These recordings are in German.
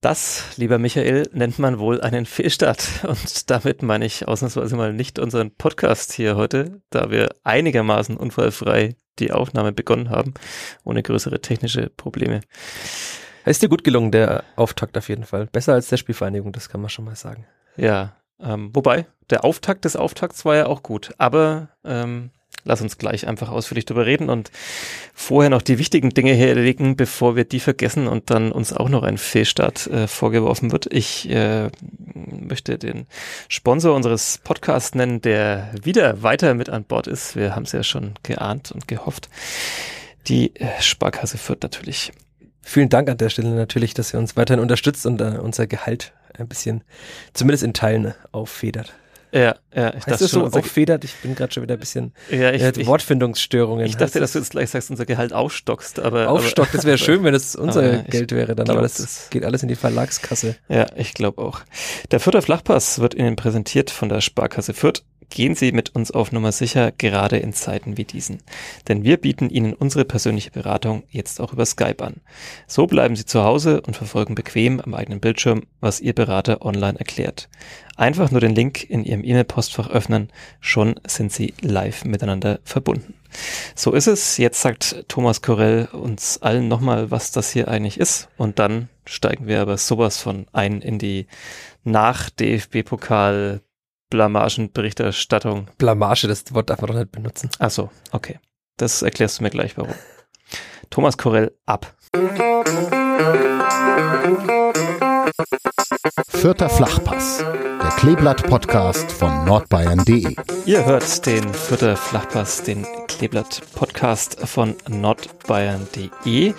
Das, lieber Michael, nennt man wohl einen Fehlstart. Und damit meine ich ausnahmsweise mal nicht unseren Podcast hier heute, da wir einigermaßen unfallfrei die Aufnahme begonnen haben, ohne größere technische Probleme. Ist dir gut gelungen, der Auftakt auf jeden Fall. Besser als der Spielvereinigung, das kann man schon mal sagen. Ja, ähm, wobei, der Auftakt des Auftakts war ja auch gut. Aber ähm, lass uns gleich einfach ausführlich drüber reden und vorher noch die wichtigen Dinge herlegen, bevor wir die vergessen und dann uns auch noch ein Fehlstart äh, vorgeworfen wird. Ich äh, möchte den Sponsor unseres Podcasts nennen, der wieder weiter mit an Bord ist. Wir haben es ja schon geahnt und gehofft. Die äh, Sparkasse führt natürlich. Vielen Dank an der Stelle natürlich, dass ihr uns weiterhin unterstützt und äh, unser Gehalt ein bisschen, zumindest in Teilen, auffedert. Ja, ja, ich dachte schon, so auffedert, ich bin gerade schon wieder ein bisschen ja, ich, äh, Wortfindungsstörungen. Ich dachte, dass du jetzt gleich sagst, unser Gehalt aufstockst, aber. Aufstockt, das wäre schön, wenn es unser aber Geld wäre dann, glaub, aber das, das, geht alles in die Verlagskasse. Ja, ich glaube auch. Der Fürther Flachpass wird Ihnen präsentiert von der Sparkasse Fürth Gehen Sie mit uns auf Nummer sicher, gerade in Zeiten wie diesen. Denn wir bieten Ihnen unsere persönliche Beratung jetzt auch über Skype an. So bleiben Sie zu Hause und verfolgen bequem am eigenen Bildschirm, was Ihr Berater online erklärt. Einfach nur den Link in Ihrem E-Mail-Postfach öffnen, schon sind Sie live miteinander verbunden. So ist es. Jetzt sagt Thomas Korell uns allen nochmal, was das hier eigentlich ist. Und dann steigen wir aber sowas von ein in die nach DFB-Pokal Blamagenberichterstattung. Blamage, das Wort darf man doch nicht benutzen. Ach so, okay. Das erklärst du mir gleich, warum. Thomas Korell ab. Vierter Flachpass, der Kleeblatt-Podcast von nordbayern.de. Ihr hört den Vierter Flachpass, den Kleeblatt-Podcast von nordbayern.de.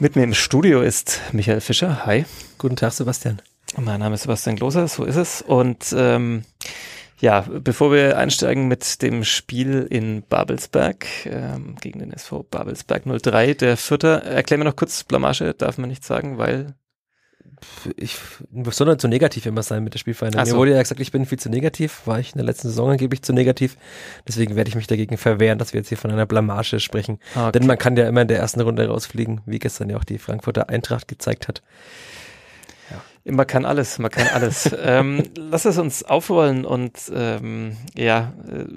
Mit mir im Studio ist Michael Fischer. Hi. Guten Tag, Sebastian. Mein Name ist Sebastian Gloser, so ist es. Und ähm, ja, bevor wir einsteigen mit dem Spiel in Babelsberg ähm, gegen den SV Babelsberg 03, der Vierter, erklär mir noch kurz, Blamage darf man nicht sagen, weil ich nicht zu negativ immer sein mit der Spielvereinigung. So. Mir wurde ja gesagt, ich bin viel zu negativ, war ich in der letzten Saison angeblich zu negativ. Deswegen werde ich mich dagegen verwehren, dass wir jetzt hier von einer Blamage sprechen. Okay. Denn man kann ja immer in der ersten Runde rausfliegen, wie gestern ja auch die Frankfurter Eintracht gezeigt hat. Man kann alles, man kann alles. ähm, lass es uns aufrollen und ähm, ja,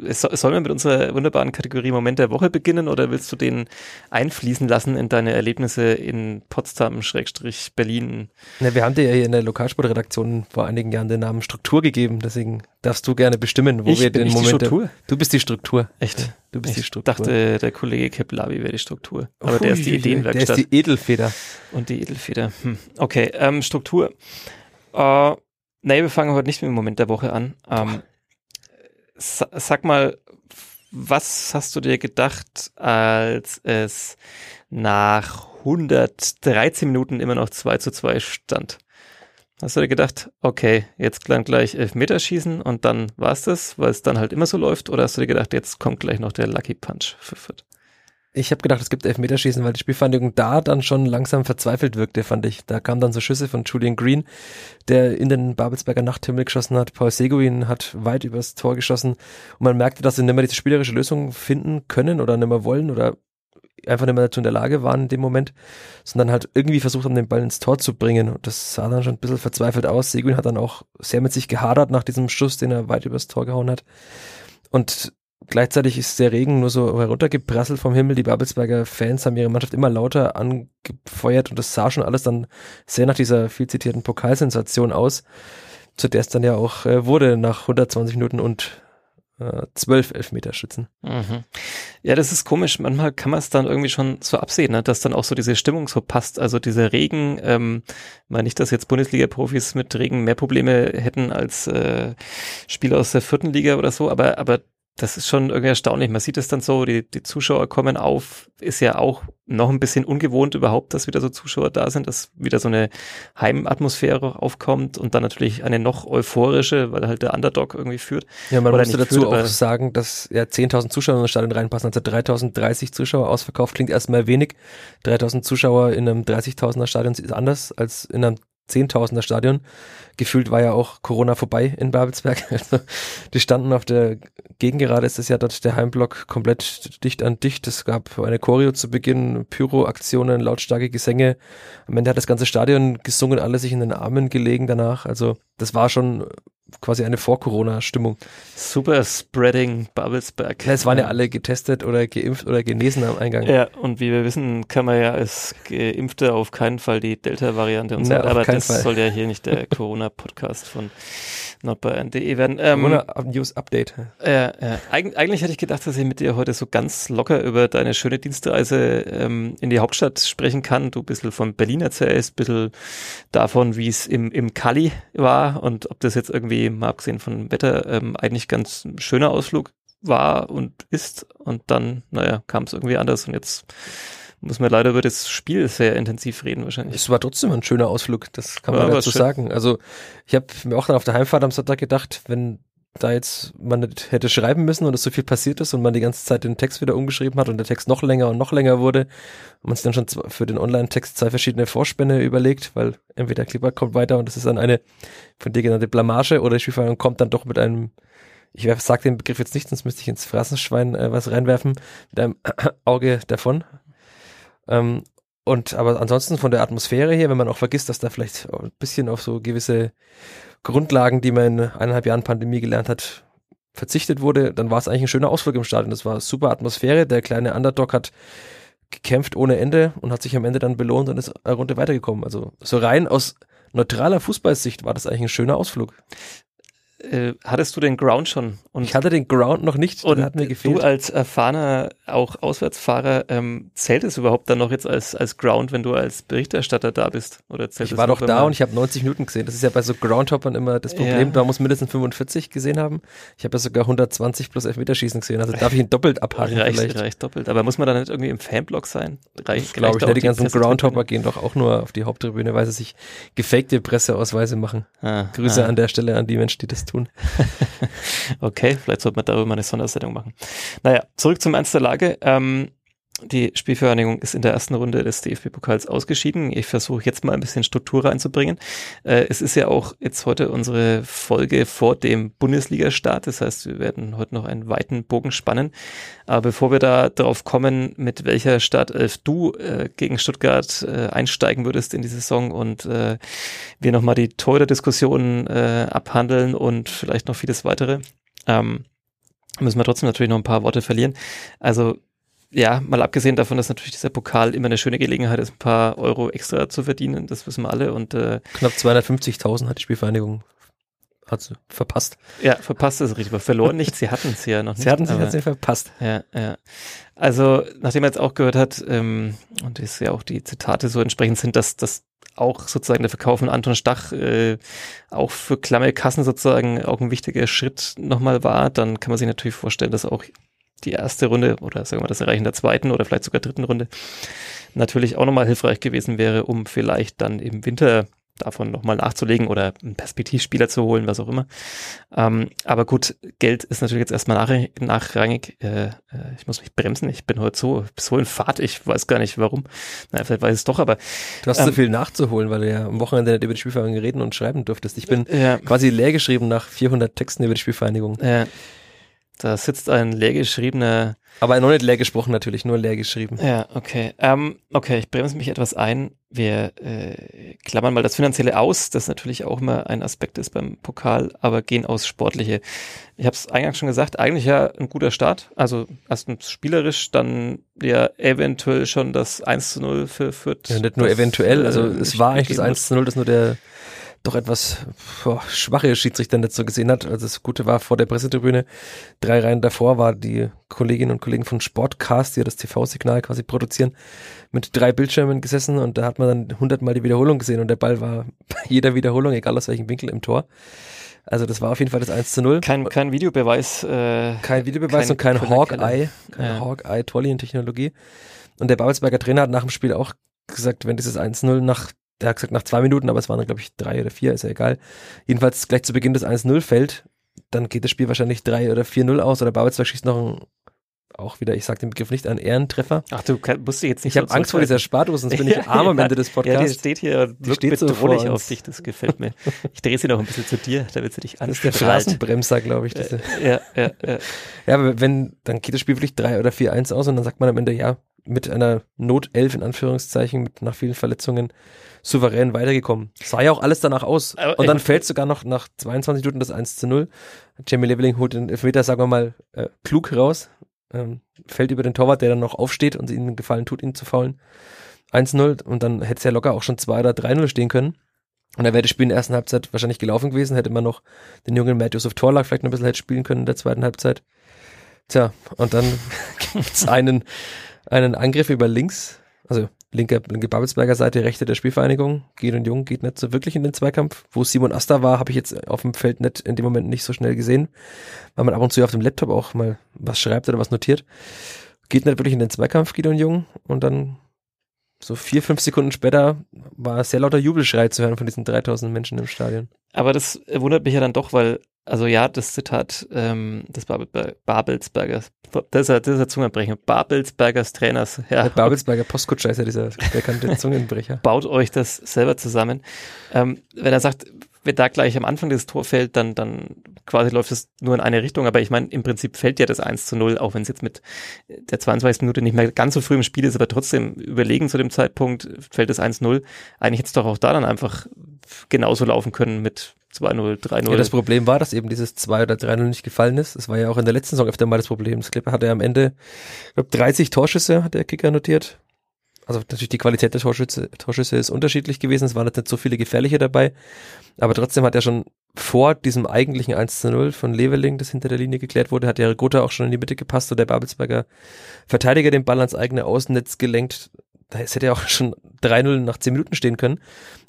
es, sollen wir mit unserer wunderbaren Kategorie Moment der Woche beginnen oder willst du den einfließen lassen in deine Erlebnisse in Potsdam, Schrägstrich, Berlin? Ja, wir haben dir ja hier in der Lokalsportredaktion vor einigen Jahren den Namen Struktur gegeben, deswegen darfst du gerne bestimmen, wo ich, wir den Moment. Der, du bist die Struktur. Echt? Du bist ich die Struktur. dachte, der Kollege Keplavi wäre die Struktur. Aber Ui, der ist die Ideenwerkstatt. Der ist die Edelfeder. Und die Edelfeder. Hm. Okay, ähm, Struktur. Äh, nee, wir fangen heute nicht mit dem Moment der Woche an. Ähm, sa sag mal, was hast du dir gedacht, als es nach 113 Minuten immer noch 2 zu 2 stand? Hast du dir gedacht, okay, jetzt dann gleich Elfmeterschießen und dann war's das, weil es dann halt immer so läuft? Oder hast du dir gedacht, jetzt kommt gleich noch der Lucky Punch für Fürth? Ich habe gedacht, es gibt Elfmeterschießen, weil die Spielvereinigung da dann schon langsam verzweifelt wirkte, fand ich. Da kamen dann so Schüsse von Julian Green, der in den Babelsberger Nachthimmel geschossen hat. Paul Seguin hat weit übers Tor geschossen. Und man merkte, dass sie nicht mehr diese spielerische Lösung finden können oder nicht mehr wollen oder einfach nicht mehr dazu in der Lage waren in dem Moment, sondern halt irgendwie versucht haben, den Ball ins Tor zu bringen. Und das sah dann schon ein bisschen verzweifelt aus. Seguin hat dann auch sehr mit sich gehadert nach diesem Schuss, den er weit übers Tor gehauen hat. Und Gleichzeitig ist der Regen nur so heruntergeprasselt vom Himmel. Die Babelsberger Fans haben ihre Mannschaft immer lauter angefeuert und das sah schon alles dann sehr nach dieser viel zitierten Pokalsensation aus, zu der es dann ja auch äh, wurde nach 120 Minuten und äh, zwölf Elfmeterschützen. Mhm. Ja, das ist komisch. Manchmal kann man es dann irgendwie schon so absehen, ne? dass dann auch so diese Stimmung so passt. Also dieser Regen, ähm, meine nicht, dass jetzt Bundesliga-Profis mit Regen mehr Probleme hätten als äh, Spieler aus der vierten Liga oder so, aber, aber das ist schon irgendwie erstaunlich. Man sieht es dann so, die, die Zuschauer kommen auf, ist ja auch noch ein bisschen ungewohnt überhaupt, dass wieder so Zuschauer da sind, dass wieder so eine Heimatmosphäre aufkommt und dann natürlich eine noch euphorische, weil halt der Underdog irgendwie führt. Ja, man muss dazu führt, auch sagen, dass ja 10.000 Zuschauer in das Stadion reinpassen, also 3.030 Zuschauer ausverkauft, klingt erstmal wenig. 3.000 Zuschauer in einem 30.000er Stadion ist anders als in einem Zehntausender Stadion. Gefühlt war ja auch Corona vorbei in Babelsberg. Also, die standen auf der Gegengerade, ist das ja dort der Heimblock komplett dicht an dicht. Es gab eine Choreo zu Beginn, Pyro-Aktionen, lautstarke Gesänge. Am Ende hat das ganze Stadion gesungen, alle sich in den Armen gelegen danach. Also das war schon quasi eine Vor-Corona-Stimmung. Super Spreading Babelsberg. Ja, es waren ja alle getestet oder geimpft oder genesen am Eingang. Ja, und wie wir wissen, kann man ja als Geimpfte auf keinen Fall die Delta-Variante und so auf aber das Fall. soll ja hier nicht der Corona-Podcast von nordbayern.de werden. Ähm, Corona News Update. äh, äh, eig eigentlich hätte ich gedacht, dass ich mit dir heute so ganz locker über deine schöne Dienstreise ähm, in die Hauptstadt sprechen kann. Du ein bisschen von Berlin erzählst, ein bisschen davon, wie es im, im Kali war und ob das jetzt irgendwie, mal abgesehen von Wetter, ähm, eigentlich ganz ein schöner Ausflug war und ist. Und dann, naja, kam es irgendwie anders und jetzt muss man leider über das Spiel sehr intensiv reden wahrscheinlich. Es war trotzdem ein schöner Ausflug, das kann man Ja, dazu schön. sagen. Also ich habe mir auch dann auf der Heimfahrt am Sonntag gedacht, wenn da jetzt man hätte schreiben müssen und es so viel passiert ist und man die ganze Zeit den Text wieder umgeschrieben hat und der Text noch länger und noch länger wurde und man sich dann schon für den Online-Text zwei verschiedene Vorspänne überlegt, weil entweder Clipper kommt weiter und es ist dann eine von dir genannte Blamage oder die Spielverhandlung kommt dann doch mit einem ich sage den Begriff jetzt nicht, sonst müsste ich ins Phrasenschwein äh, was reinwerfen, mit einem Auge davon. Ähm, und aber ansonsten von der Atmosphäre her, wenn man auch vergisst, dass da vielleicht ein bisschen auf so gewisse Grundlagen, die man in eineinhalb Jahren Pandemie gelernt hat, verzichtet wurde, dann war es eigentlich ein schöner Ausflug im Stadion. Das war super Atmosphäre. Der kleine Underdog hat gekämpft ohne Ende und hat sich am Ende dann belohnt und ist eine Runde weitergekommen. Also so rein aus neutraler Fußballsicht war das eigentlich ein schöner Ausflug. Äh, hattest du den Ground schon? Und Ich hatte den Ground noch nicht, Und hat mir gefehlt. du als erfahrener auch Auswärtsfahrer, ähm, zählt es überhaupt dann noch jetzt als, als Ground, wenn du als Berichterstatter da bist? Oder zählt Ich war doch da und ich habe 90 Minuten gesehen. Das ist ja bei so Groundhoppern immer das Problem. Ja. Man muss mindestens 45 gesehen haben. Ich habe ja sogar 120 plus Elfmeterschießen gesehen. Also darf ich ihn doppelt abhaken reicht, vielleicht. reicht doppelt. Aber muss man dann nicht irgendwie im Fanblock sein? Reicht, Glaube ich, auch ne, die ganzen? Groundhopper gehen doch auch nur auf die Haupttribüne, weil sie sich gefakte Presseausweise machen. Ah, Grüße ah. an der Stelle an die Menschen, die das tun. Okay, vielleicht sollte man darüber eine Sondersendung machen. Naja, zurück zum Ernst der Lage. Ähm, die Spielvereinigung ist in der ersten Runde des DFB-Pokals ausgeschieden. Ich versuche jetzt mal ein bisschen Struktur reinzubringen. Äh, es ist ja auch jetzt heute unsere Folge vor dem Bundesliga-Start. Das heißt, wir werden heute noch einen weiten Bogen spannen. Aber bevor wir da drauf kommen, mit welcher Startelf du äh, gegen Stuttgart äh, einsteigen würdest in die Saison und äh, wir nochmal die Torhüter-Diskussion äh, abhandeln und vielleicht noch vieles weitere, ähm, müssen wir trotzdem natürlich noch ein paar Worte verlieren. Also ja, mal abgesehen davon, dass natürlich dieser Pokal immer eine schöne Gelegenheit ist, ein paar Euro extra zu verdienen, das wissen wir alle und äh, Knapp 250.000 hat die Spielvereinigung hat sie verpasst. ja, verpasst ist richtig, aber verloren nicht, sie hatten es ja noch nicht. Sie hatten aber- jetzt verpasst. Ja, ja. Also, nachdem er jetzt auch gehört hat, ähm, und es ja auch die Zitate so entsprechend sind, dass das auch sozusagen der Verkauf von Anton Stach äh, auch für klamme Kassen sozusagen auch ein wichtiger Schritt nochmal war, dann kann man sich natürlich vorstellen, dass auch die erste Runde oder sagen wir mal das Erreichen der zweiten oder vielleicht sogar dritten Runde natürlich auch nochmal hilfreich gewesen wäre, um vielleicht dann im Winter davon nochmal nachzulegen oder einen Perspektivspieler zu holen, was auch immer. Ähm, aber gut, Geld ist natürlich jetzt erstmal nach, nachrangig. Äh, äh, ich muss mich bremsen, ich bin heute so, so in Fahrt, ich weiß gar nicht warum. Na, vielleicht weiß ich es doch, aber Du hast so Ähm, viel nachzuholen, weil du ja am Wochenende nicht über die Spielvereinigung reden und schreiben durftest. Ich bin ja, quasi leer geschrieben nach 400 Texten über die Spielvereinigung. äh, da sitzt ein leergeschriebener Aber noch nicht leer gesprochen natürlich, nur leer geschrieben. Ja, okay. Ähm, okay, ich bremse mich etwas ein. Wir äh, klammern mal das Finanzielle aus, das natürlich auch immer ein Aspekt ist beim Pokal, aber gehen aus Sportliche. Ich habe es eingangs schon gesagt, eigentlich ja ein guter Start. Also erstens spielerisch, dann ja eventuell schon das 1 zu 0 für Fürth. Ja, nicht nur eventuell, also äh, es war eigentlich das gegeben 1 zu 0, das nur der doch etwas boah, schwache Schiedsrichter nicht so gesehen hat. Also das Gute war vor der Pressetribüne, drei Reihen davor war die Kolleginnen und Kollegen von Sportcast, die ja das TV-Signal quasi produzieren, mit drei Bildschirmen gesessen und da hat man dann hundertmal die Wiederholung gesehen und der Ball war bei jeder Wiederholung, egal aus welchem Winkel im Tor. Also das war auf jeden Fall das 1 zu 0. Kein, kein Videobeweis. Äh, Kein Videobeweis kein und kein Hawkeye, keine Ja. Hawkeye Torlinientechnologie. Und der Babelsberger Trainer hat nach dem Spiel auch gesagt, wenn dieses 1-0 nach, der hat gesagt nach zwei Minuten, aber es waren dann glaube ich drei oder vier, ist ja egal. Jedenfalls gleich zu Beginn des 1-0 fällt, dann geht das Spiel wahrscheinlich 3 oder 4-0 aus oder Babelsberg schießt noch ein auch wieder, ich sage den Begriff nicht, ein Ehrentreffer. Ach, du musst du jetzt nicht Ich habe Angst vor dieser Spardose, sonst bin ich arm am Ende des Ja, die Podcasts. steht hier und wirkt steht so bedrohlich vor auf dich, das gefällt mir. Ich drehe sie noch ein bisschen zu dir, damit sie dich das ist der anstrahlt. Straßenbremser, glaube ich. Diese. Ja, ja, ja. Ja, aber wenn, dann geht das Spiel wirklich 3 oder 4-1 aus und dann sagt man am Ende, ja, mit einer Notelf in Anführungszeichen, mit nach vielen Verletzungen, souverän weitergekommen. Sah ja auch alles danach aus. Aber und dann fällt sogar noch nach 22 Minuten das 1 zu 0. Jamie Leveling holt den Elfmeter, sagen wir mal, äh, klug raus. Ähm, fällt über den Torwart, der dann noch aufsteht und ihnen Gefallen tut, ihn zu faulen. 1-0 und dann hätte es ja locker auch schon 2 oder 3-0 stehen können. Und dann wäre das Spiel in der ersten Halbzeit wahrscheinlich gelaufen gewesen, hätte man noch den jungen Matt Joseph Torlag vielleicht noch ein bisschen hätte spielen können in der zweiten Halbzeit. Tja, und dann gibt's einen, einen Angriff über links, also linke, linke Babelsberger Seite, rechte der Spielvereinigung. Gideon Jung geht nicht so wirklich in den Zweikampf. Wo Simon Asta war, habe ich jetzt auf dem Feld nicht in dem Moment nicht so schnell gesehen, weil man ab und zu auf dem Laptop auch mal was schreibt oder was notiert. Geht nicht wirklich in den Zweikampf, Gideon Jung, und dann so vier, fünf Sekunden später war sehr lauter Jubelschrei zu hören von diesen 3000 Menschen im Stadion. Aber das wundert mich ja dann doch, weil, also ja, das Zitat ähm, des Babel Babelsbergers, das ist ja, das ist ja Zungenbrechen, Babelsbergers Trainers, ja, Der Babelsberger Postkutscher ist ja dieser bekannte Zungenbrecher. baut euch das selber zusammen. Ähm, wenn er sagt, wenn da gleich am Anfang das Tor fällt, dann, dann quasi läuft es nur in eine Richtung, aber ich meine, im Prinzip fällt ja das 1 zu 0, auch wenn es jetzt mit der 22. Minute nicht mehr ganz so früh im Spiel ist, aber trotzdem überlegen zu dem Zeitpunkt fällt das 1-0. Eigentlich hätte es doch auch da dann einfach genauso laufen können mit 2-0, 3-0. Ja, das Problem war, dass eben dieses 2 oder 3-0 nicht gefallen ist. Das war ja auch in der letzten Saison öfter mal das Problem. Das Clipper hatte am Ende, ich glaube, 30 Torschüsse, hat der Kicker notiert. Also natürlich die Qualität der Torschüsse, Torschüsse ist unterschiedlich gewesen. Es waren jetzt nicht so viele gefährliche dabei. Aber trotzdem hat er schon vor diesem eigentlichen 1 zu 0 von Leveling, das hinter der Linie geklärt wurde, hat der Gotha auch schon in die Mitte gepasst und der Babelsberger Verteidiger den Ball ans eigene Außennetz gelenkt. Da hätte ja auch schon 3-0 nach 10 Minuten stehen können.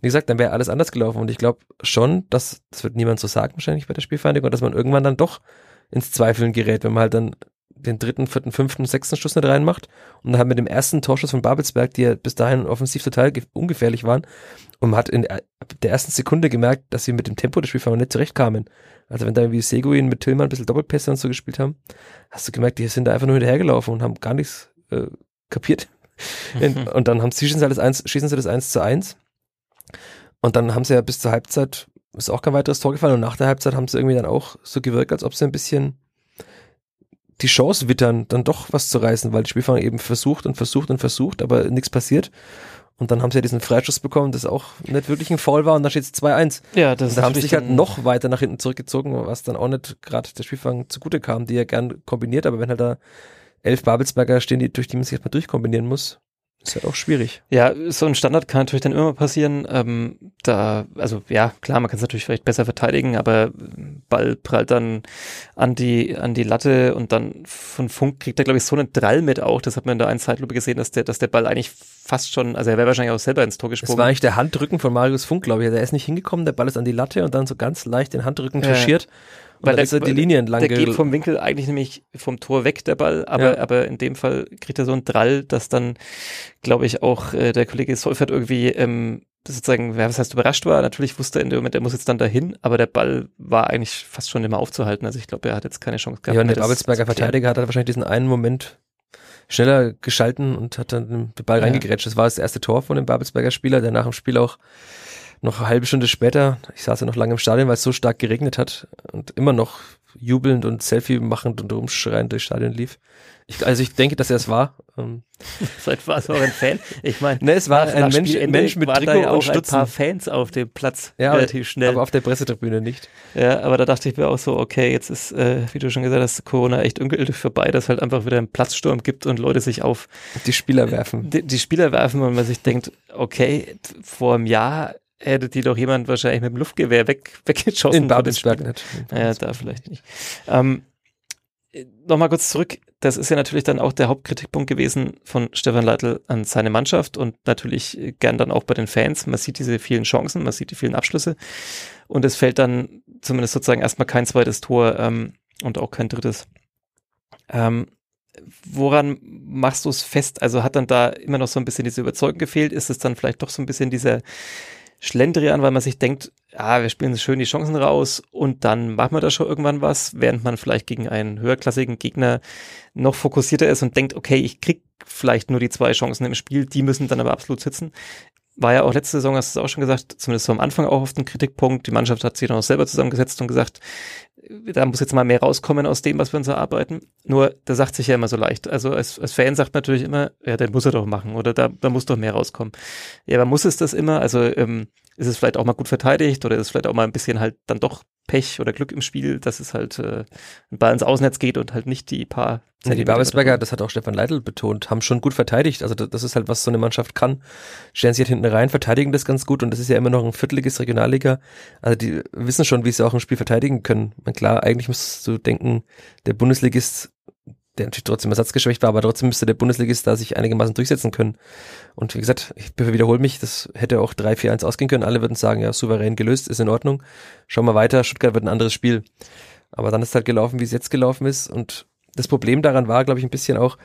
Wie gesagt, dann wäre alles anders gelaufen. Und ich glaube schon, dass, das wird niemand so sagen wahrscheinlich bei der Spielvereinigung, dass man irgendwann dann doch ins Zweifeln gerät, wenn man halt dann den dritten, vierten, fünften, sechsten Schuss nicht reinmacht und dann halt mit dem ersten Torschuss von Babelsberg, die ja bis dahin offensiv total ge- ungefährlich waren und man hat in der ersten Sekunde gemerkt, dass sie mit dem Tempo des Spielverfahrens nicht zurechtkamen. Also wenn da irgendwie Seguin mit Tillmann ein bisschen Doppelpässe und so gespielt haben, hast du gemerkt, die sind da einfach nur hinterhergelaufen und haben gar nichts äh, kapiert. In, und dann haben, schießen, sie das eins, schießen sie das 1 zu 1 und dann haben sie ja bis zur Halbzeit ist auch kein weiteres Tor gefallen und nach der Halbzeit haben sie irgendwie dann auch so gewirkt, als ob sie ein bisschen die Chance wittern, dann doch was zu reißen, weil die Spielfang eben versucht und versucht und versucht, aber nichts passiert. Und dann haben sie ja diesen Freischuss bekommen, das auch nicht wirklich ein Foul war und dann steht es 2-1. ja, das Und da haben sie sich halt noch weiter nach hinten zurückgezogen, was dann auch nicht gerade der Spielfang zugute kam, die ja gern kombiniert, aber wenn halt da elf Babelsberger stehen, die, durch die man sich erstmal durchkombinieren muss, ist halt auch schwierig. Ja, so ein Standard kann natürlich dann immer passieren. Ähm, da, also ja, klar, man kann es natürlich vielleicht besser verteidigen, aber Ball prallt dann an die, an die Latte und dann von Funk kriegt er, glaube ich, so einen Drall mit auch. Das hat man in der einen Zeitlupe gesehen, dass der, dass der Ball eigentlich fast schon, also er wäre wahrscheinlich auch selber ins Tor Das gesprungen. war eigentlich der Handrücken von Marius Funk, glaube ich. Der ist nicht hingekommen, der Ball ist an die Latte und dann so ganz leicht den Handrücken Ja. touchiert. Und Weil dann der- ist er die Linie entlang der geht ge- vom Winkel eigentlich nämlich vom Tor weg, der Ball, aber, Ja. aber in dem Fall kriegt er so einen Drall, dass dann, glaube ich, auch äh, der Kollege Solfert irgendwie ähm, sozusagen, wer was heißt überrascht war. Natürlich wusste er in dem Moment, er muss jetzt dann dahin, aber der Ball war eigentlich fast schon immer aufzuhalten. Also ich glaube, er hat jetzt keine Chance gehabt. Ja, und der Babelsberger. Verteidiger hat halt wahrscheinlich diesen einen Moment schneller geschalten und hat dann den Ball Ja. reingegrätscht. Das war das erste Tor von dem Babelsberger Spieler, der nach dem Spiel auch noch eine halbe Stunde später, ich saß ja noch lange im Stadion, weil es so stark geregnet hat und immer noch jubelnd und Selfie machend und rumschreiend durchs Stadion lief. Ich, also ich denke, dass er es war. Ähm, Vielleicht war es auch ein Fan. Ich meine, ne, es war nach- ein nach Mensch, Mensch mit waren Trikot ja auch ein Stutzen. paar Fans auf dem Platz Ja, relativ schnell. aber auf der Pressetribüne nicht. Ja, aber da dachte ich mir auch so, okay, jetzt ist, äh, wie du schon gesagt hast, Corona echt ungültig vorbei, dass halt einfach wieder einen Platzsturm gibt und Leute sich auf Die Spieler werfen. die, die Spieler werfen und man sich denkt, okay, vor einem Jahr hätte die doch jemand wahrscheinlich mit dem Luftgewehr weg, weggeschossen. In Babelsberg nicht. Naja, da vielleicht nicht. Ähm, Nochmal kurz zurück. Das ist ja natürlich dann auch der Hauptkritikpunkt gewesen von Stefan Leitl an seine Mannschaft und natürlich gern dann auch bei den Fans. Man sieht diese vielen Chancen, man sieht die vielen Abschlüsse und es fällt dann zumindest sozusagen erstmal kein zweites Tor ähm, und auch kein drittes. Ähm, woran machst du es fest? Also hat dann da immer noch so ein bisschen diese Überzeugung gefehlt? Ist es dann vielleicht doch so ein bisschen dieser Schlendrian, weil man sich denkt, ja, wir spielen schön die Chancen raus und dann machen wir da schon irgendwann was, während man vielleicht gegen einen höherklassigen Gegner noch fokussierter ist und denkt, okay, ich krieg vielleicht nur die zwei Chancen im Spiel, die müssen dann aber absolut sitzen. War ja auch letzte Saison, hast du es auch schon gesagt, zumindest so am Anfang auch auf den Kritikpunkt. Die Mannschaft hat sich dann auch selber zusammengesetzt und gesagt, da muss jetzt mal mehr rauskommen aus dem, was wir uns erarbeiten. Nur, da sagt sich ja immer so leicht. Also als, als Fan sagt man natürlich immer, ja, den muss er doch machen oder da, da muss doch mehr rauskommen. Ja, aber muss es das immer? Also ähm, ist es vielleicht auch mal gut verteidigt oder ist es vielleicht auch mal ein bisschen halt dann doch Pech oder Glück im Spiel, dass es halt äh, ein Ball ins Außennetz geht und halt nicht die paar ja, die Babelsberger, das hat auch Stefan Leitl betont, haben schon gut verteidigt. Also das, ist halt, was so eine Mannschaft kann. Stellen sich halt hinten rein, verteidigen das ganz gut und das ist ja immer noch ein viertliges Regionalliga. Also die wissen schon, wie sie auch ein Spiel verteidigen können. Und klar, eigentlich musst du denken, der Bundesligist der natürlich trotzdem ersatzgeschwächt war, aber trotzdem müsste der Bundesligist da sich einigermaßen durchsetzen können. Und wie gesagt, ich wiederhole mich, das hätte auch 3-4-1 ausgehen können. Alle würden sagen, ja, souverän gelöst, ist in Ordnung. Schauen wir weiter, Stuttgart wird ein anderes Spiel. Aber dann ist halt gelaufen, wie es jetzt gelaufen ist. Und das Problem daran war, glaube ich, ein bisschen auch,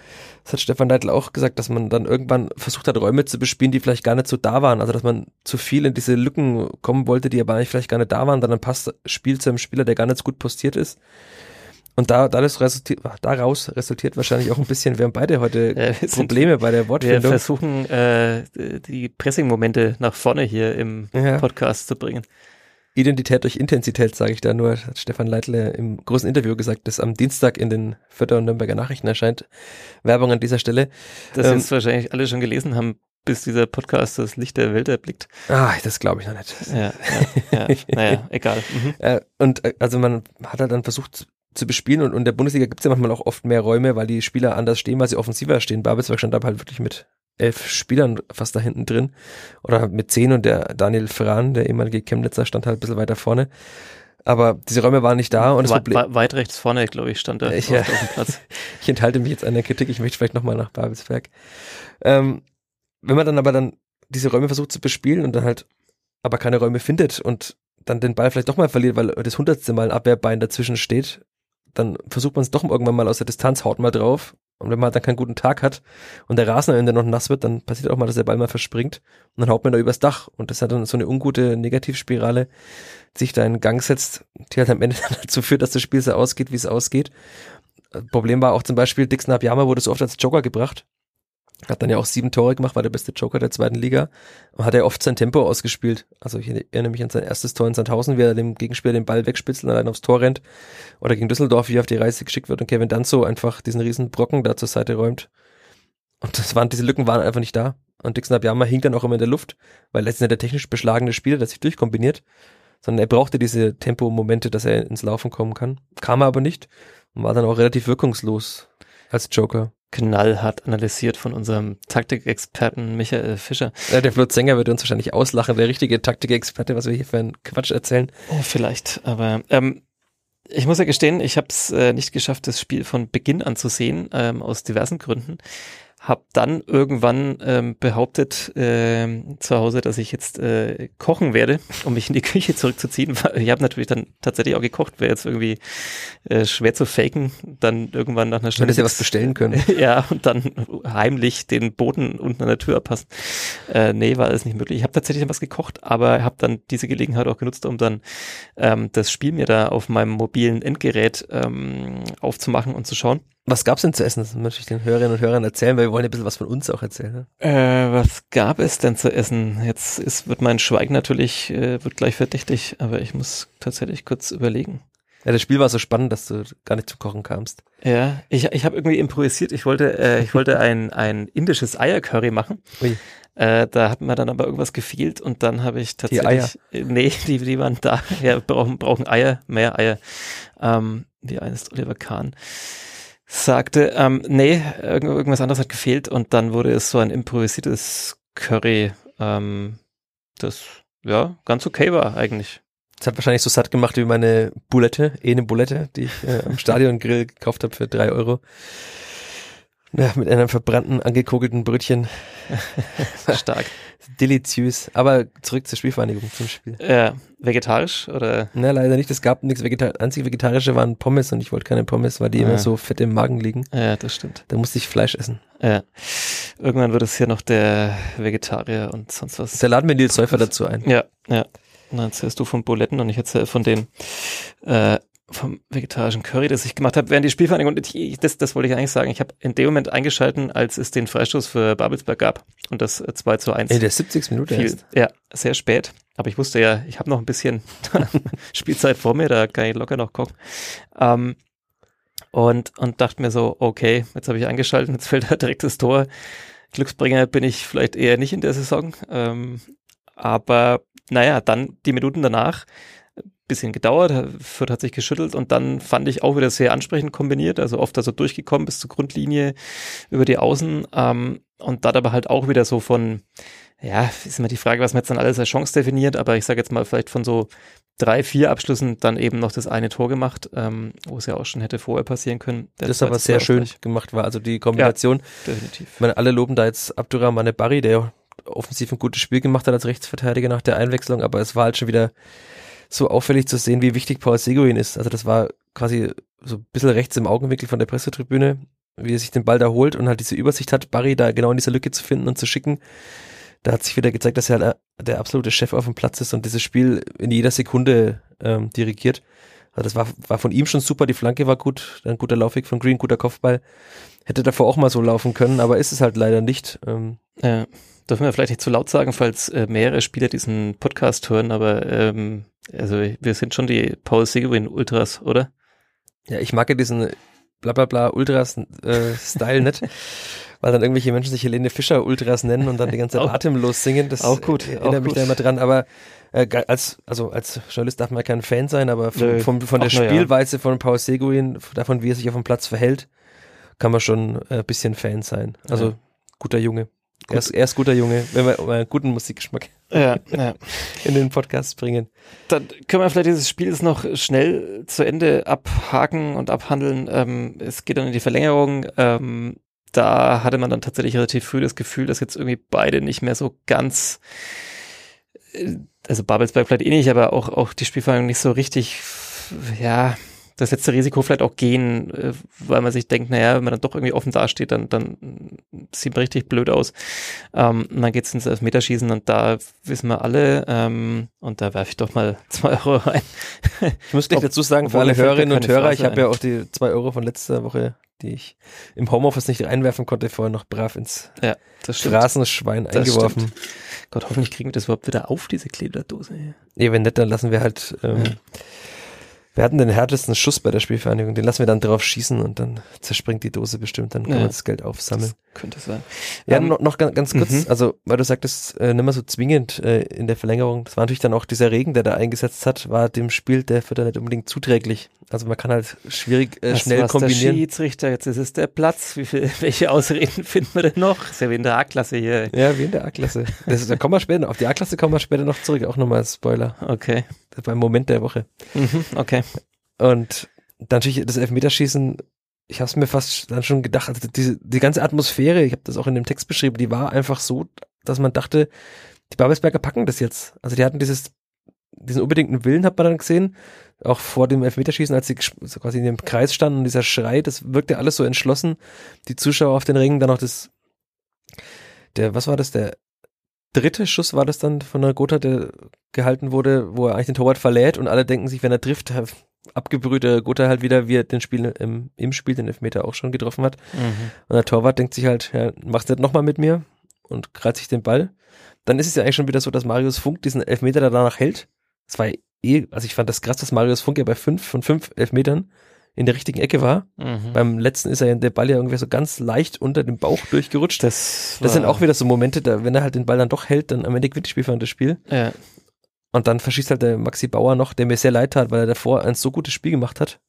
das hat Stefan Neidl auch gesagt, dass man dann irgendwann versucht hat, Räume zu bespielen, die vielleicht gar nicht so da waren. Also, dass man zu viel in diese Lücken kommen wollte, die aber eigentlich vielleicht gar nicht da waren. Dann passt Spiel zu einem Spieler, der gar nicht so gut postiert ist. Und da, daraus, resultiert, daraus resultiert wahrscheinlich auch ein bisschen, wir haben beide heute ja, Probleme bei der Wortfindung. Wir versuchen, äh, die Pressing-Momente nach vorne hier im ja. Podcast zu bringen. Identität durch Intensität, sage ich da nur, hat Stefan Leitler im großen Interview gesagt, das am Dienstag in den Fürther und Nürnberger Nachrichten erscheint. Werbung an dieser Stelle. Das ähm, jetzt wahrscheinlich alle schon gelesen haben, bis dieser Podcast das Licht der Welt erblickt. Ah, das glaube ich noch nicht. Ja, ja, ja. naja, egal. Mhm. Äh, und äh, also man hat halt dann versucht, zu bespielen und, und in der Bundesliga gibt es ja manchmal auch oft mehr Räume, weil die Spieler anders stehen, weil sie offensiver stehen. Babelsberg stand da halt wirklich mit elf Spielern fast da hinten drin oder mit zehn und der Daniel Ferran, der ehemalige Chemnitzer, stand halt ein bisschen weiter vorne. Aber diese Räume waren nicht da und das Problem. Weit rechts vorne, glaube ich, stand da ich, ja. auf dem Platz. ich enthalte mich jetzt an der Kritik, ich möchte vielleicht nochmal nach Babelsberg. Ähm, wenn man dann aber dann diese Räume versucht zu bespielen und dann halt aber keine Räume findet und dann den Ball vielleicht doch mal verliert, weil das hundertste Mal ein Abwehrbein dazwischen steht, dann versucht man es doch irgendwann mal aus der Distanz, haut mal drauf. Und wenn man dann keinen guten Tag hat und der Rasen am Ende noch nass wird, dann passiert auch mal, dass der Ball mal verspringt und dann haut man da übers Dach. Und das hat dann so eine ungute Negativspirale, die sich da in Gang setzt, die halt am Ende dazu führt, dass das Spiel so ausgeht, wie es ausgeht. Problem war auch zum Beispiel, Dixon Abiyama wurde so oft als Joker gebracht hat dann ja auch sieben Tore gemacht, war der beste Joker der zweiten Liga. Und hat er oft sein Tempo ausgespielt. Also ich erinnere mich an sein erstes Tor in Sandhausen, wie er dem Gegenspieler den Ball wegspitzelt und allein aufs Tor rennt. Oder gegen Düsseldorf, wie er auf die Reise geschickt wird und Kevin Danzo einfach diesen riesen Brocken da zur Seite räumt. Und das waren, diese Lücken waren einfach nicht da. Und Dixon Abiyama hing dann auch immer in der Luft, weil letztendlich der technisch beschlagene Spieler, der sich durchkombiniert, sondern er brauchte diese Tempomomente, dass er ins Laufen kommen kann. Kam er aber nicht und war dann auch relativ wirkungslos als Joker knallhart analysiert von unserem Taktikexperten Michael Fischer. Ja, der Flo Zenger wird uns wahrscheinlich auslachen, der richtige Taktikexperte, was wir hier für einen Quatsch erzählen. Ja, vielleicht, aber ähm, ich muss ja gestehen, ich habe es äh, nicht geschafft, das Spiel von Beginn an zu sehen, ähm, aus diversen Gründen habe dann irgendwann ähm, behauptet äh, zu Hause, dass ich jetzt äh, kochen werde, um mich in die Küche zurückzuziehen. Ich habe natürlich dann tatsächlich auch gekocht, wäre jetzt irgendwie äh, schwer zu faken. Dann irgendwann nach einer Stunde. Hättest ja was bestellen können. ja, und dann heimlich den Boden unten an der Tür abpassen. Äh, nee, war alles nicht möglich. Ich habe tatsächlich was gekocht, aber habe dann diese Gelegenheit auch genutzt, um dann ähm, das Spiel mir da auf meinem mobilen Endgerät ähm, aufzumachen und zu schauen. Was gab's denn zu essen? Das möchte ich den Hörerinnen und Hörern erzählen, weil wir wollen ja ein bisschen was von uns auch erzählen. Ne? Äh, was gab es denn zu essen? Jetzt ist, wird mein Schweigen natürlich, äh, wird gleich verdächtig, aber ich muss tatsächlich kurz überlegen. Ja, das Spiel war so spannend, dass du gar nicht zum Kochen kamst. Ja, ich, ich habe irgendwie improvisiert. Ich wollte, äh, ich wollte ein, ein indisches Eiercurry machen. Ui. Äh, da hat mir dann aber irgendwas gefehlt und dann habe ich tatsächlich. Die Eier? Äh, nee, die, die waren da. Ja, brauchen, brauchen Eier, mehr Eier. Ähm, wie eines Oliver Kahn sagte, ähm, nee, irgendwas anderes hat gefehlt und dann wurde es so ein improvisiertes Curry, ähm, das ja ganz okay war eigentlich. Das hat wahrscheinlich so satt gemacht wie meine Bulette, eh eine Bulette, die ich äh, am Stadion-Grill gekauft habe für drei Euro. Ja, mit einem verbrannten, angekogelten Brötchen. Stark. Deliziös. Aber zurück zur Spielvereinigung, zum Spiel. Ja, vegetarisch oder? Na, leider nicht. Es gab nichts vegetarisch. Einzig vegetarische waren Pommes und ich wollte keine Pommes, weil die ja. immer so fett im Magen liegen. Ja, das stimmt. Da musste ich Fleisch essen. Ja. Irgendwann wird es hier noch der Vegetarier und sonst was. Da laden wir Nils Säufer dazu ein. Ja, ja. Und dann erzählst du von Buletten und ich erzähle von den äh, vom vegetarischen Curry, das ich gemacht habe während die Spielvereinigung. Und ich, das, das wollte ich eigentlich sagen. Ich habe in dem Moment eingeschalten, als es den Freistoß für Babelsberg gab und das 2 äh, zu 1. In der 70. Minute viel, Ja, sehr spät. Aber ich wusste ja, ich habe noch ein bisschen Spielzeit vor mir, da kann ich locker noch gucken. Ähm, und, und dachte mir so, okay, jetzt habe ich eingeschaltet, jetzt fällt da direkt das Tor. Glücksbringer bin ich vielleicht eher nicht in der Saison. Ähm, aber naja, dann die Minuten danach bisschen gedauert, Fürth hat sich geschüttelt und dann fand ich auch wieder sehr ansprechend kombiniert, also oft also durchgekommen bis zur Grundlinie über die Außen ähm, und da aber halt auch wieder so von, ja, ist immer die Frage, was man jetzt dann alles als Chance definiert, aber ich sage jetzt mal vielleicht von so drei, vier Abschlüssen dann eben noch das eine Tor gemacht, ähm, wo es ja auch schon hätte vorher passieren können. Das aber sehr schön gemacht war, also die Kombination. Ja, definitiv. Ich meine, alle loben da jetzt Abdurrahmane Barry, der offensiv ein gutes Spiel gemacht hat als Rechtsverteidiger nach der Einwechslung, aber es war halt schon wieder so auffällig zu sehen, wie wichtig Paul Seguin ist. Also das war quasi so ein bisschen rechts im Augenwinkel von der Pressetribüne, wie er sich den Ball da holt und halt diese Übersicht hat, Barry da genau in dieser Lücke zu finden und zu schicken. Da hat sich wieder gezeigt, dass er halt der absolute Chef auf dem Platz ist und dieses Spiel in jeder Sekunde ähm, dirigiert. Also das war, war von ihm schon super, die Flanke war gut, ein guter Laufweg von Green, guter Kopfball. Hätte davor auch mal so laufen können, aber ist es halt leider nicht. Ähm, ja, dürfen wir vielleicht nicht zu laut sagen, falls äh, mehrere Spieler diesen Podcast hören, aber ähm, also wir sind schon die Paul Seguin Ultras, oder? Ja, ich mag ja diesen blablabla Ultras äh, Style nicht, weil dann irgendwelche Menschen sich Helene Fischer Ultras nennen und dann die ganze Zeit atemlos singen. Das auch gut, erinnert auch mich gut. da immer dran. Aber äh, als also als Journalist darf man kein Fan sein, aber von, von, von der Spielweise ja. von Paul Seguin, davon wie er sich auf dem Platz verhält, kann man schon ein äh, bisschen Fan sein. Also ja. guter Junge. Er ist, er ist guter Junge, wenn wir einen guten Musikgeschmack ja, ja. in den Podcast bringen. Dann können wir vielleicht dieses Spiel noch schnell zu Ende abhaken und abhandeln. Ähm, es geht dann in die Verlängerung. Ähm, da hatte man dann tatsächlich relativ früh das Gefühl, dass jetzt irgendwie beide nicht mehr so ganz, äh, also Babelsberg vielleicht eh nicht, aber auch, auch die Spielverlängerung nicht so richtig, ja, das letzte Risiko vielleicht auch gehen, äh, weil man sich denkt, naja, wenn man dann doch irgendwie offen dasteht, dann, dann sieht man richtig blöd aus. Ähm, und dann geht's ins Elfmeterschießen und da wissen wir alle, ähm, und da werfe ich doch mal zwei Euro rein. Ich muss gleich dazu sagen, für alle Hörerinnen und Hörer, ich habe ja auch die zwei Euro von letzter Woche, die ich im Homeoffice nicht einwerfen konnte, vorher noch brav ins ja, Straßenschwein eingeworfen. Stimmt. Gott, hoffentlich kriegen wir das überhaupt wieder auf, diese Kleberdose. Nee, wenn nicht, dann lassen wir halt ähm, ja wir hatten den härtesten Schuss bei der Spielvereinigung, den lassen wir dann drauf schießen und dann zerspringt die Dose bestimmt, dann kann ja, man das Geld aufsammeln. Das könnte sein. Ja, ähm, noch, noch ganz, ganz kurz, mhm. also weil du sagtest, äh, nicht mehr so zwingend äh, in der Verlängerung, das war natürlich dann auch dieser Regen, der da eingesetzt hat, war dem Spiel der Vierter nicht unbedingt zuträglich. Also man kann halt schwierig äh, schnell was kombinieren. Der Schiedsrichter, jetzt ist es der Platz. Wie viel, welche Ausreden finden wir denn noch? Ist ja wie in der A-Klasse hier. Ja, wie in der A-Klasse. Da kommen wir später, auf die A-Klasse kommen wir später noch zurück, auch nochmal Spoiler. Okay. Das beim Moment der Woche. Mhm, okay. Und dann natürlich das Elfmeterschießen, ich habe es mir fast dann schon gedacht, also die, die ganze Atmosphäre, ich habe das auch in dem Text beschrieben, die war einfach so, dass man dachte, die Babelsberger packen das jetzt. Also die hatten dieses, diesen unbedingten Willen, hat man dann gesehen, auch vor dem Elfmeterschießen, als sie quasi in dem Kreis standen und dieser Schrei, das wirkte alles so entschlossen. Die Zuschauer auf den Ringen, dann noch das, der, was war das, der dritte Schuss war das dann von der Gotha, der gehalten wurde, wo er eigentlich den Torwart verlädt und alle denken sich, wenn er trifft, abgebrühte Gotha halt wieder, wie er den Spiel im, im Spiel den Elfmeter auch schon getroffen hat. Mhm. Und der Torwart denkt sich halt, ja, machst du das nochmal mit mir und kratzt sich den Ball. Dann ist es ja eigentlich schon wieder so, dass Marius Funk diesen Elfmeter danach hält. Das war eh, also ich fand das krass, dass Marius Funk ja bei fünf von fünf Elfmetern in der richtigen Ecke war. Mhm. Beim letzten ist er der Ball ja irgendwie so ganz leicht unter dem Bauch durchgerutscht. Das, das sind auch wieder so Momente, da, wenn er halt den Ball dann doch hält, dann am Ende gewinnt Spielfahrer das Spiel. Ja. Und dann verschießt halt der Maxi Bauer noch, der mir sehr leid tat, weil er davor ein so gutes Spiel gemacht hat.